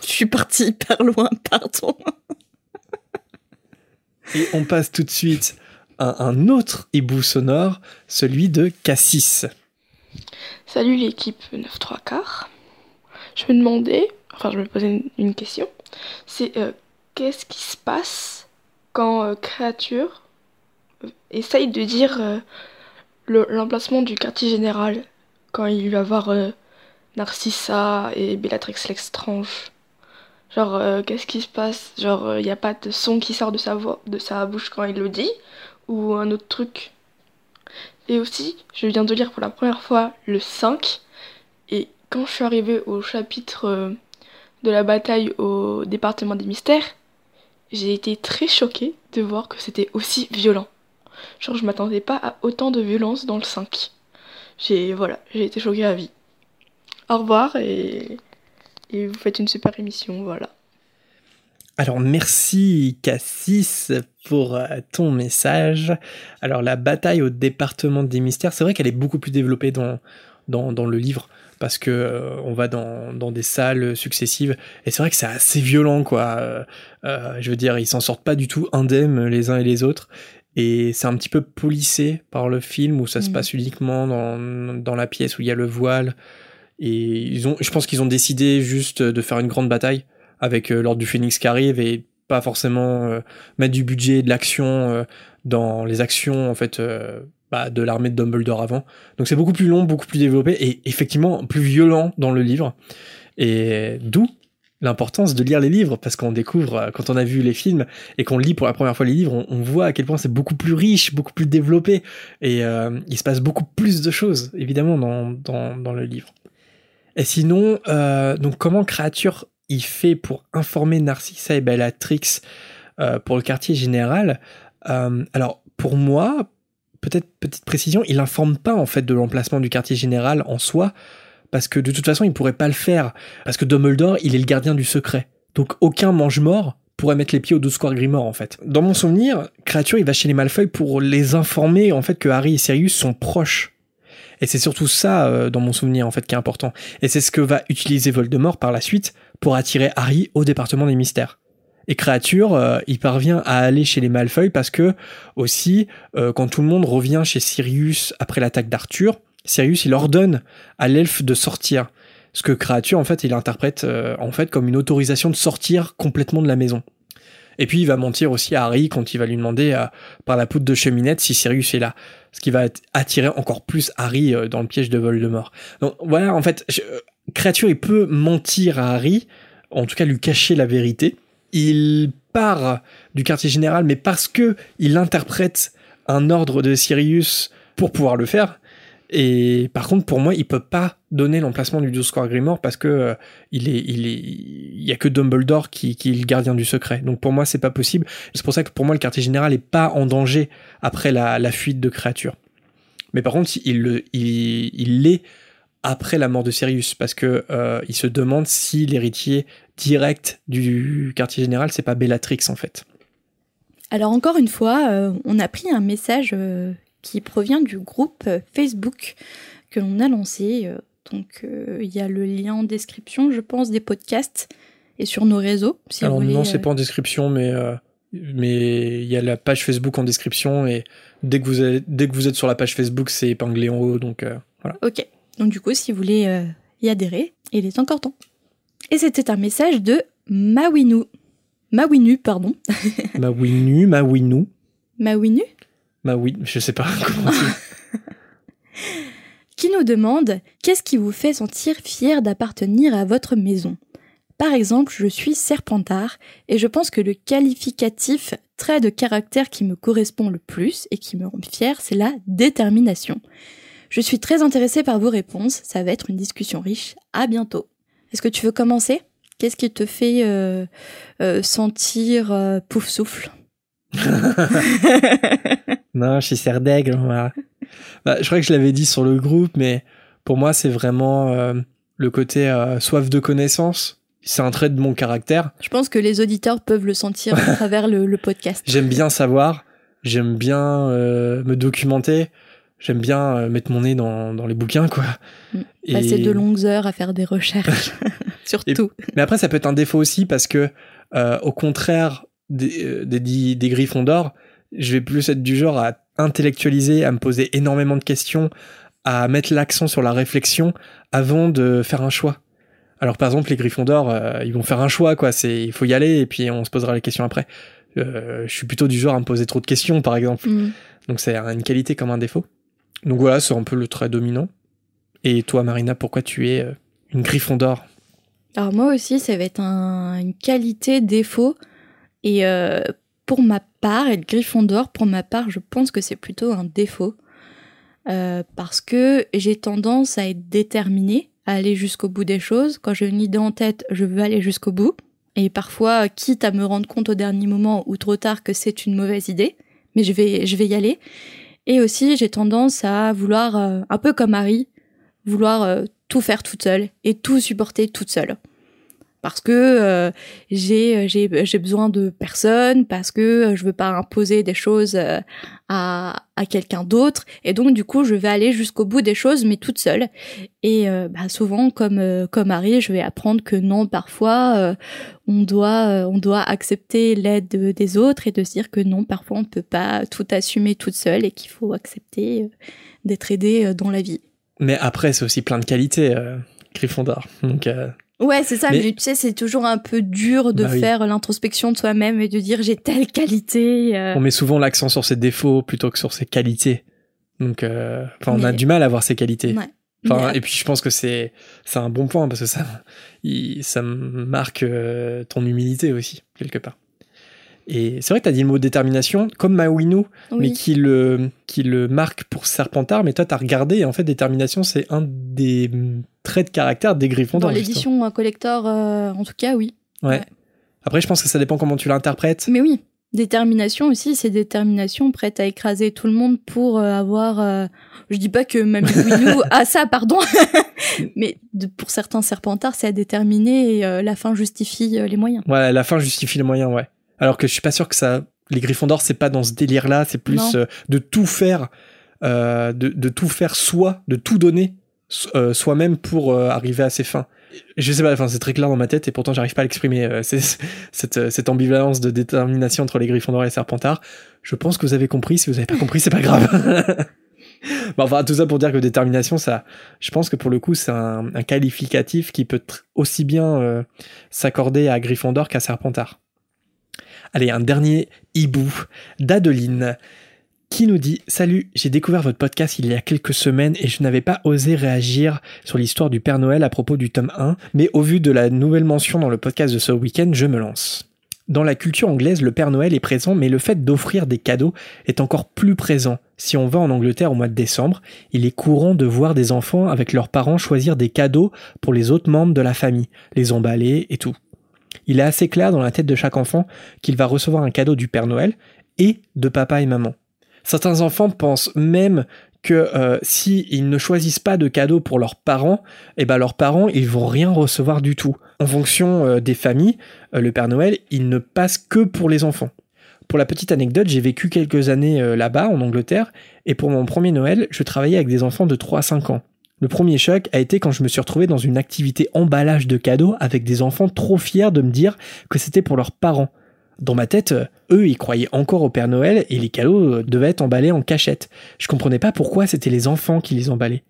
Je suis partie hyper loin, pardon. Et on passe tout de suite un, autre hibou sonore, celui de Cassis. Salut l'équipe 9 3 quarts. Je me demandais, enfin je me posais une, question, c'est euh, qu'est-ce qui se passe quand euh, Créature euh, essaye de dire l'emplacement du quartier général quand il va voir Narcissa et Bellatrix l'Extrange Genre, qu'est-ce qui se passe? Genre, il n'y a pas de son qui sort de sa, voix, de sa bouche quand il le dit? Ou un autre truc. Et aussi, je viens de lire pour la première fois le 5, et quand je suis arrivée au chapitre euh, de la bataille au département des mystères, j'ai été très choquée de voir que c'était aussi violent. Genre, je m'attendais pas à autant de violence dans le 5. J'ai, voilà, j'ai été choquée à vie. Au revoir et, et vous faites une super émission, voilà. Alors merci Cassis pour euh, ton message. Alors la bataille au département des mystères, c'est vrai qu'elle est beaucoup plus développée dans, dans, le livre parce que euh, on va dans, dans, des salles successives et c'est vrai que c'est assez violent quoi. Euh, je veux dire, ils s'en sortent pas du tout indemnes les uns et les autres et c'est un petit peu polissé par le film où ça se mm. passe uniquement dans, dans la pièce où il y a le voile et ils ont, je pense qu'ils ont décidé juste de faire une grande bataille avec euh, l'ordre du Phoenix qui arrive et pas forcément euh, mettre du budget de l'action euh, dans les actions en fait bah, de l'armée de Dumbledore avant. Donc c'est beaucoup plus long, beaucoup plus développé et effectivement plus violent dans le livre. Et d'où l'importance de lire les livres parce qu'on découvre quand on a vu les films et qu'on lit pour la première fois les livres, on, voit à quel point c'est beaucoup plus riche, beaucoup plus développé et il se passe beaucoup plus de choses évidemment dans, dans, dans le livre. Et sinon, donc comment Créature il fait pour informer Narcissa et Bellatrix euh, pour le quartier général. Euh, alors, pour moi, peut-être petite précision, il informe pas en fait de l'emplacement du quartier général en soi, parce que de toute façon, il pourrait pas le faire, parce que Dumbledore, il est le gardien du secret. Donc, aucun mange-mort pourrait mettre les pieds au 12 square Grimoire en fait. Dans mon souvenir, Créature il va chez les Malfoy pour les informer en fait que Harry et Sirius sont proches. Et c'est surtout ça euh, dans mon souvenir en fait qui est important. Et c'est ce que va utiliser Voldemort par la suite pour attirer Harry au département des mystères. Et Créature, euh, il parvient à aller chez les Malfoy parce que aussi euh, quand tout le monde revient chez Sirius après l'attaque d'Arthur, Sirius il ordonne à l'elfe de sortir. Ce que Créature en fait il interprète en fait comme une autorisation de sortir complètement de la maison. Et puis il va mentir aussi à Harry quand il va lui demander par la poutre de cheminette si Sirius est là ce qui va attirer encore plus Harry euh, dans le piège de Voldemort. Donc voilà, en fait, euh, Créature, il peut mentir à Harry, en tout cas lui cacher la vérité. Il part du quartier général, mais parce que il interprète un ordre de Sirius pour pouvoir le faire. Et par contre, pour moi, il peut pas donner l'emplacement du 12 Square Grimoire parce que euh, il y a que Dumbledore qui, est le gardien du secret. Donc pour moi, c'est pas possible. C'est pour ça que pour moi, le quartier général est pas en danger après la, fuite de créatures. Mais par contre, il le, il, il l'est après la mort de Sirius parce que euh, se demande si l'héritier direct du quartier général, c'est pas Bellatrix en fait. Alors encore une fois, euh, on a pris un message qui provient du groupe Facebook que l'on a lancé. Euh, donc euh, il y a le lien en description, je pense, des podcasts et sur nos réseaux. Si Alors non, c'est euh, pas en description, mais mais il y a la page Facebook en description et dès que vous êtes, dès que vous êtes sur la page Facebook, c'est épinglé en haut, donc voilà. Ok. Donc du coup, si vous voulez y adhérer, il est encore temps. Et c'était un message de Mawinu. Mawinu, pardon. Mawinu, Mawinu. Mawinu Mawinu, je sais pas comment qui nous demande Qu'est-ce qui vous fait sentir fier d'appartenir à votre maison? Par exemple, je suis Serpentard et je pense que le qualificatif trait de caractère qui me correspond le plus et qui me rend fier, c'est la détermination. Je suis très intéressée par vos réponses, ça va être une discussion riche. À bientôt. Est-ce que tu veux commencer? Qu'est-ce qui te fait euh, euh, sentir euh, pouf souffle? Non, je suis serre d'aigle. Bah, je crois que je l'avais dit sur le groupe, mais pour moi, c'est vraiment euh, le côté euh, soif de connaissance. C'est un trait de mon caractère. Je pense que les auditeurs peuvent le sentir à travers le, podcast. J'aime bien savoir, j'aime bien euh, me documenter, j'aime bien mettre mon nez dans, dans les bouquins, quoi. Mm. Passer de longues heures à faire des recherches, surtout. mais après, ça peut être un défaut aussi parce que, au contraire des, des, des griffons d'or, je vais plus être du genre à intellectualiser, à me poser énormément de questions, à mettre l'accent sur la réflexion avant de faire un choix. Alors par exemple les Griffons d'or, euh, ils vont faire un choix quoi, c'est il faut y aller et puis on se posera les questions après. Euh, je suis plutôt du genre à me poser trop de questions par exemple. Mm. Donc c'est une qualité comme un défaut. Donc voilà, c'est un peu le trait dominant. Et toi Marina, pourquoi tu es euh, une Griffon d'or? Alors moi aussi, ça va être une qualité défaut et pour ma part, et le griffon d'or, pour ma part, je pense que c'est plutôt un défaut. Euh, parce que j'ai tendance à être déterminée, à aller jusqu'au bout des choses. Quand j'ai une idée en tête, je veux aller jusqu'au bout. Et parfois, quitte à me rendre compte au dernier moment ou trop tard que c'est une mauvaise idée, mais je vais, je vais y aller. Et aussi, j'ai tendance à vouloir, euh, un peu comme Harry, vouloir euh, tout faire toute seule et tout supporter toute seule parce que euh, j'ai j'ai besoin de personne parce que euh, je veux pas imposer des choses euh, à à quelqu'un d'autre. Et donc du coup je vais aller jusqu'au bout des choses mais toute seule. Et bah, souvent comme comme Harry je vais apprendre que non parfois on doit on doit accepter l'aide des autres et de se dire que non parfois on ne peut pas tout assumer toute seule et qu'il faut accepter d'être aidé dans la vie. Mais après c'est aussi plein de qualités Gryffondor. Donc Ouais, c'est ça, mais, tu sais, c'est toujours un peu dur de bah faire l'introspection de soi-même et de dire j'ai telle qualité. Euh. On met souvent l'accent sur ses défauts plutôt que sur ses qualités. Donc, euh, on a du mal à voir ses qualités. Enfin, et puis je pense que c'est c'est un bon point parce que ça ça marque euh, ton humilité aussi quelque part. Et c'est vrai que tu as dit le mot détermination, comme Mawinu, mais qui le, qui le marque pour Serpentard. Mais toi, tu as regardé, et en fait, détermination, c'est un des traits de caractère des Griffons. Dans l'édition collector, euh, en tout cas, oui. Ouais. Après, je pense que ça dépend comment tu l'interprètes. Mais oui. Détermination aussi, c'est détermination prête à écraser tout le monde pour euh, avoir. euh, je dis pas que Mamie Winou a ça, pardon, mais de- pour certains serpentards, c'est à déterminer et euh, la fin justifie les moyens. Ouais, la fin justifie le moyen, ouais. Alors que je suis pas sûr que ça. Les Gryffondors, c'est pas dans ce délire-là, c'est plus euh, de tout faire, euh, de, de tout faire soi, de tout donner euh, soi-même pour euh, arriver à ses fins. Je sais pas, enfin, c'est très clair dans ma tête et pourtant j'arrive pas à l'exprimer. euh, cette, euh, cette ambivalence de détermination entre les Gryffondors et les Serpentards. Je pense que vous avez compris. Si vous avez pas compris, c'est pas grave. Bon, enfin, tout ça pour dire que détermination, ça, je pense que pour le coup, c'est un, un qualificatif qui peut aussi bien euh, s'accorder à Gryffondor qu'à Serpentard. Allez, un dernier hibou d'Adeline qui nous dit Salut, j'ai découvert votre podcast il y a quelques semaines et je n'avais pas osé réagir sur l'histoire du Père Noël à propos du tome 1, mais au vu de la nouvelle mention dans le podcast de ce week-end, je me lance. Dans la culture anglaise, le Père Noël est présent, mais le fait d'offrir des cadeaux est encore plus présent. Si on va en Angleterre au mois de décembre, il est courant de voir des enfants avec leurs parents choisir des cadeaux pour les autres membres de la famille, les emballer et tout. Il est assez clair dans la tête de chaque enfant qu'il va recevoir un cadeau du Père Noël et de papa et maman. Certains enfants pensent même que euh, si ils ne choisissent pas de cadeaux pour leurs parents, eh ben leurs parents ils vont rien recevoir du tout. En fonction euh, des familles, euh, le Père Noël il ne passe que pour les enfants. Pour la petite anecdote, j'ai vécu quelques années là-bas en Angleterre et pour mon premier Noël, je travaillais avec des enfants de 3 à 5 ans. Le premier choc a été quand je me suis retrouvé dans une activité emballage de cadeaux avec des enfants trop fiers de me dire que c'était pour leurs parents. Dans ma tête, euh, eux, ils croyaient encore au Père Noël et les cadeaux euh, devaient être emballés en cachette. Je comprenais pas pourquoi c'était les enfants qui les emballaient.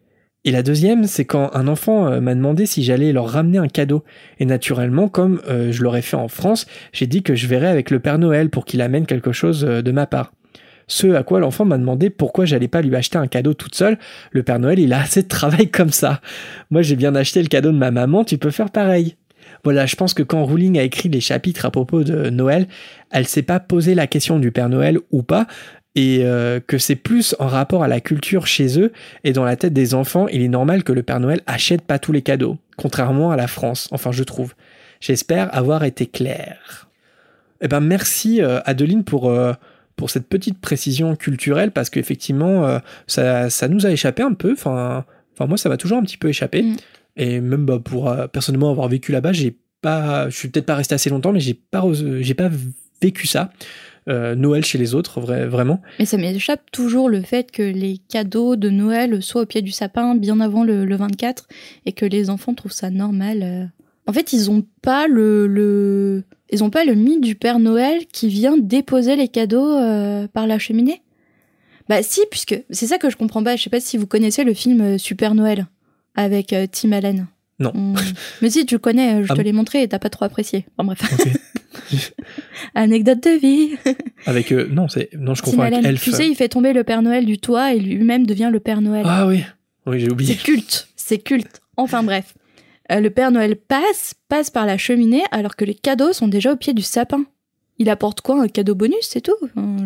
Et la deuxième, c'est quand un enfant euh, m'a demandé si j'allais leur ramener un cadeau. Et naturellement, comme je l'aurais fait en France, j'ai dit que je verrais avec le Père Noël pour qu'il amène quelque chose de ma part. Ce à quoi l'enfant m'a demandé pourquoi j'allais pas lui acheter un cadeau toute seule. Le Père Noël, il a assez de travail comme ça. Moi, j'ai bien acheté le cadeau de ma maman, tu peux faire pareil. Voilà, je pense que quand Rowling a écrit les chapitres à propos de Noël, elle s'est pas posé la question du Père Noël ou pas, et euh, que c'est plus en rapport à la culture chez eux et dans la tête des enfants, il est normal que le Père Noël achète pas tous les cadeaux, contrairement à la France, enfin je trouve. J'espère avoir été clair. Eh ben merci euh, Adeline pour euh, pour cette petite précision culturelle parce qu'effectivement euh, ça, ça nous a échappé un peu. Enfin, enfin moi ça m'a toujours un petit peu échappé. Mm. Et même bah, pour euh, personnellement avoir vécu là-bas, j'ai pas, je suis peut-être pas resté assez longtemps, mais j'ai pas, j'ai pas vécu ça. Euh, Noël chez les autres, vrai, vraiment. Mais ça m'échappe toujours le fait que les cadeaux de Noël soient au pied du sapin bien avant le, le 24 et que les enfants trouvent ça normal. En fait, ils ont pas le, le ils ont pas le mythe du Père Noël qui vient déposer les cadeaux euh, par la cheminée? Bah si, puisque c'est ça que je comprends pas. Je sais pas si vous connaissez le film euh, Super Noël avec euh, Tim Allen. Non. On- Mais si, tu le connais, je Ah te l'ai montré et t'as pas trop apprécié. Enfin bref, anecdote de vie. avec euh, non, c'est non, je Tim avec Allen. Elf. Tu sais, il fait tomber le Père Noël du toit et lui-même devient le Père Noël. Ah oui, oui, j'ai oublié. c'est culte, c'est culte. Enfin bref. Euh, le Père Noël passe, passe par la cheminée alors que les cadeaux sont déjà au pied du sapin. Il apporte quoi Un cadeau bonus, c'est tout? Enfin,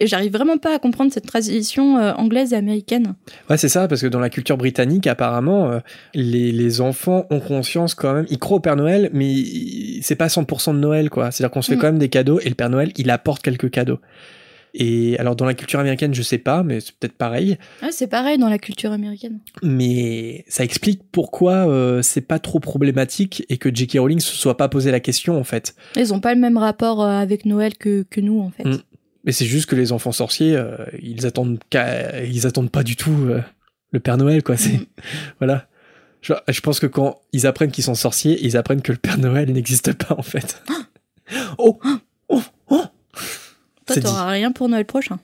J'arrive vraiment pas à comprendre cette tradition euh, anglaise et américaine. Ouais, c'est ça, parce que dans la culture britannique, apparemment, euh, les, les enfants ont conscience quand même. Ils croient au Père Noël, mais c'est pas 100% de Noël, quoi. C'est-à-dire qu'on se fait Mm. quand même des cadeaux et le Père Noël, il apporte quelques cadeaux. Et alors, dans la culture américaine, je sais pas, mais c'est peut-être pareil. Ah, c'est pareil dans la culture américaine. Mais ça explique pourquoi euh, c'est pas trop problématique et que J.K. Rowling se soit pas posé la question, en fait. Ils ont pas le même rapport euh, avec Noël que, que nous, en fait. Mm. Mais c'est juste que les enfants sorciers, euh, ils attendent, ils attendent pas du tout euh, le Père Noël, quoi. C'est Mm. voilà. Je, je pense que quand ils apprennent qu'ils sont sorciers, ils apprennent que le Père Noël n'existe pas en fait. oh, oh, oh. Toi, t'auras rien pour Noël prochain.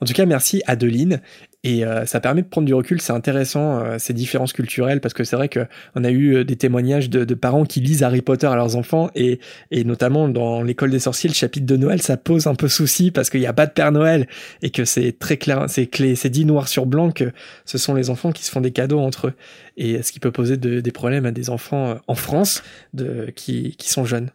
En tout cas, merci Adeline. Et euh, ça permet de prendre du recul. C'est intéressant euh, ces différences culturelles parce que c'est vrai que on a eu euh, des témoignages de, de parents qui lisent Harry Potter à leurs enfants et, et notamment dans l'école des sorciers, le chapitre de Noël, ça pose un peu souci parce qu'il n'y a pas de Père Noël et que c'est très clair, c'est dit noir sur blanc que ce sont les enfants qui se font des cadeaux entre eux et ce qui peut poser de- des problèmes à des enfants en France de, qui, qui sont jeunes.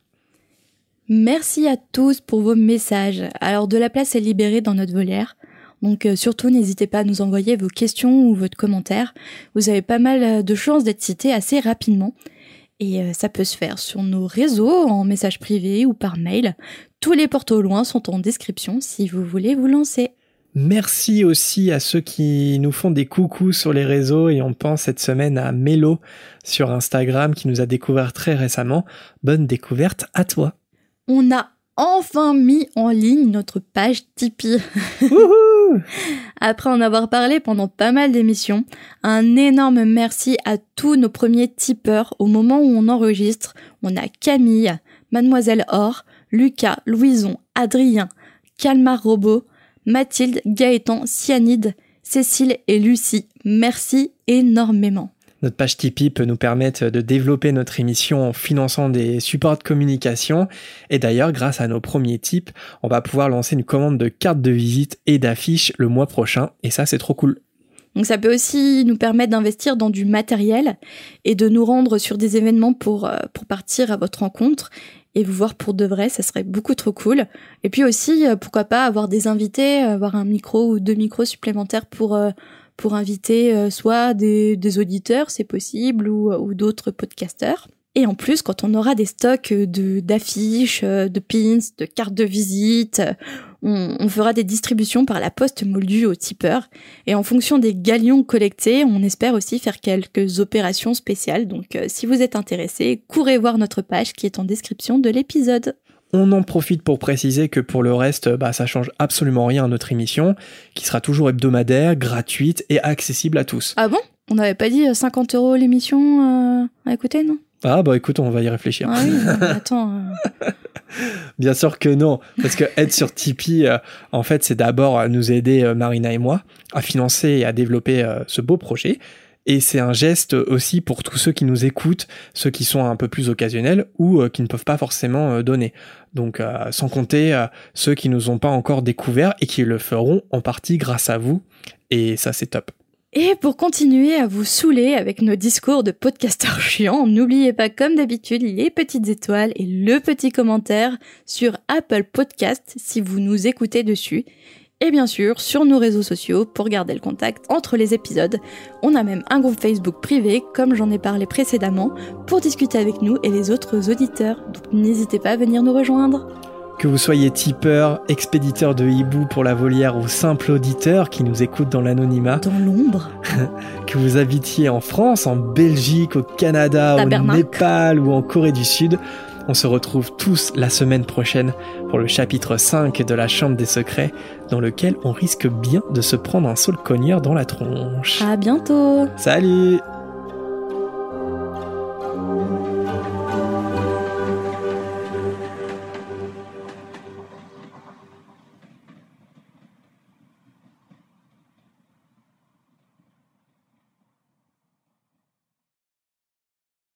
Merci à tous pour vos messages. Alors de la place est libérée dans notre volière. Donc euh, surtout n'hésitez pas à nous envoyer vos questions ou votre commentaire. Vous avez pas mal euh, de chances d'être cités assez rapidement. Et euh, ça peut se faire sur nos réseaux, en message privé ou par mail. Tous les portes au loin sont en description si vous voulez vous lancer. Merci aussi à ceux qui nous font des coucous sur les réseaux et on pense cette semaine à Mélo sur Instagram qui nous a découvert très récemment. Bonne découverte à toi. On a enfin mis en ligne notre page Tipeee. Après en avoir parlé pendant pas mal d'émissions, un énorme merci à tous nos premiers tipeurs au moment où on enregistre. On a Camille, Mademoiselle Or, Lucas, Louison, Adrien, Calmar Robot, Mathilde, Gaëtan, Cyanide, Cécile et Lucie. Merci énormément. Notre page Tipeee peut nous permettre de développer notre émission en finançant des supports de communication. Et d'ailleurs, grâce à nos premiers tips, on va pouvoir lancer une commande de cartes de visite et d'affiches le mois prochain. Et ça, c'est trop cool. Donc ça peut aussi nous permettre d'investir dans du matériel et de nous rendre sur des événements pour, euh, pour partir à votre rencontre et vous voir pour de vrai, ça serait beaucoup trop cool. Et puis aussi, euh, pourquoi pas avoir des invités, avoir un micro ou deux micros supplémentaires pour euh, pour inviter euh, soit des, des auditeurs, c'est possible, ou, ou d'autres podcasteurs. Et en plus, quand on aura des stocks de d'affiches, de pins, de cartes de visite, on, on, fera des distributions par la poste moldue aux tipeurs. Et en fonction des galions collectés, on espère aussi faire quelques opérations spéciales. Donc si vous êtes intéressé, courez voir notre page qui est en description de l'épisode. On en profite pour préciser que pour le reste, bah, ça change absolument rien à notre émission, qui sera toujours hebdomadaire, gratuite et accessible à tous. Ah bon? On n'avait pas dit 50 euros l'émission euh, à écouter, non? Ah bah écoute, on va y réfléchir. Ah oui, attends. Euh... Bien sûr que non, parce que être sur Tipeee, euh, en fait, c'est d'abord nous aider, euh, Marina et moi, à financer et à développer euh, ce beau projet. Et c'est un geste aussi pour tous ceux qui nous écoutent, ceux qui sont un peu plus occasionnels ou euh, qui ne peuvent pas forcément euh, donner. Donc euh, sans compter ceux qui nous ont pas encore découvert et qui le feront en partie grâce à vous. Et ça c'est top. Et pour continuer à vous saouler avec nos discours de podcasteurs chiants, n'oubliez pas comme d'habitude les petites étoiles et le petit commentaire sur Apple Podcast si vous nous écoutez dessus et bien sûr sur nos réseaux sociaux pour garder le contact entre les épisodes. On a même un groupe Facebook privé, comme j'en ai parlé précédemment, pour discuter avec nous et les autres auditeurs. Donc n'hésitez pas à venir nous rejoindre. Que vous soyez tipeur, expéditeur de hibou pour la volière ou simple auditeur qui nous écoute dans l'anonymat. Dans l'ombre. que vous habitiez en France, en Belgique, au Canada, au Népal ou en Corée du Sud. On se retrouve tous la semaine prochaine pour le chapitre 5 de la Chambre des Secrets, dans lequel on risque bien de se prendre un seul cogneur dans la tronche. À bientôt Salut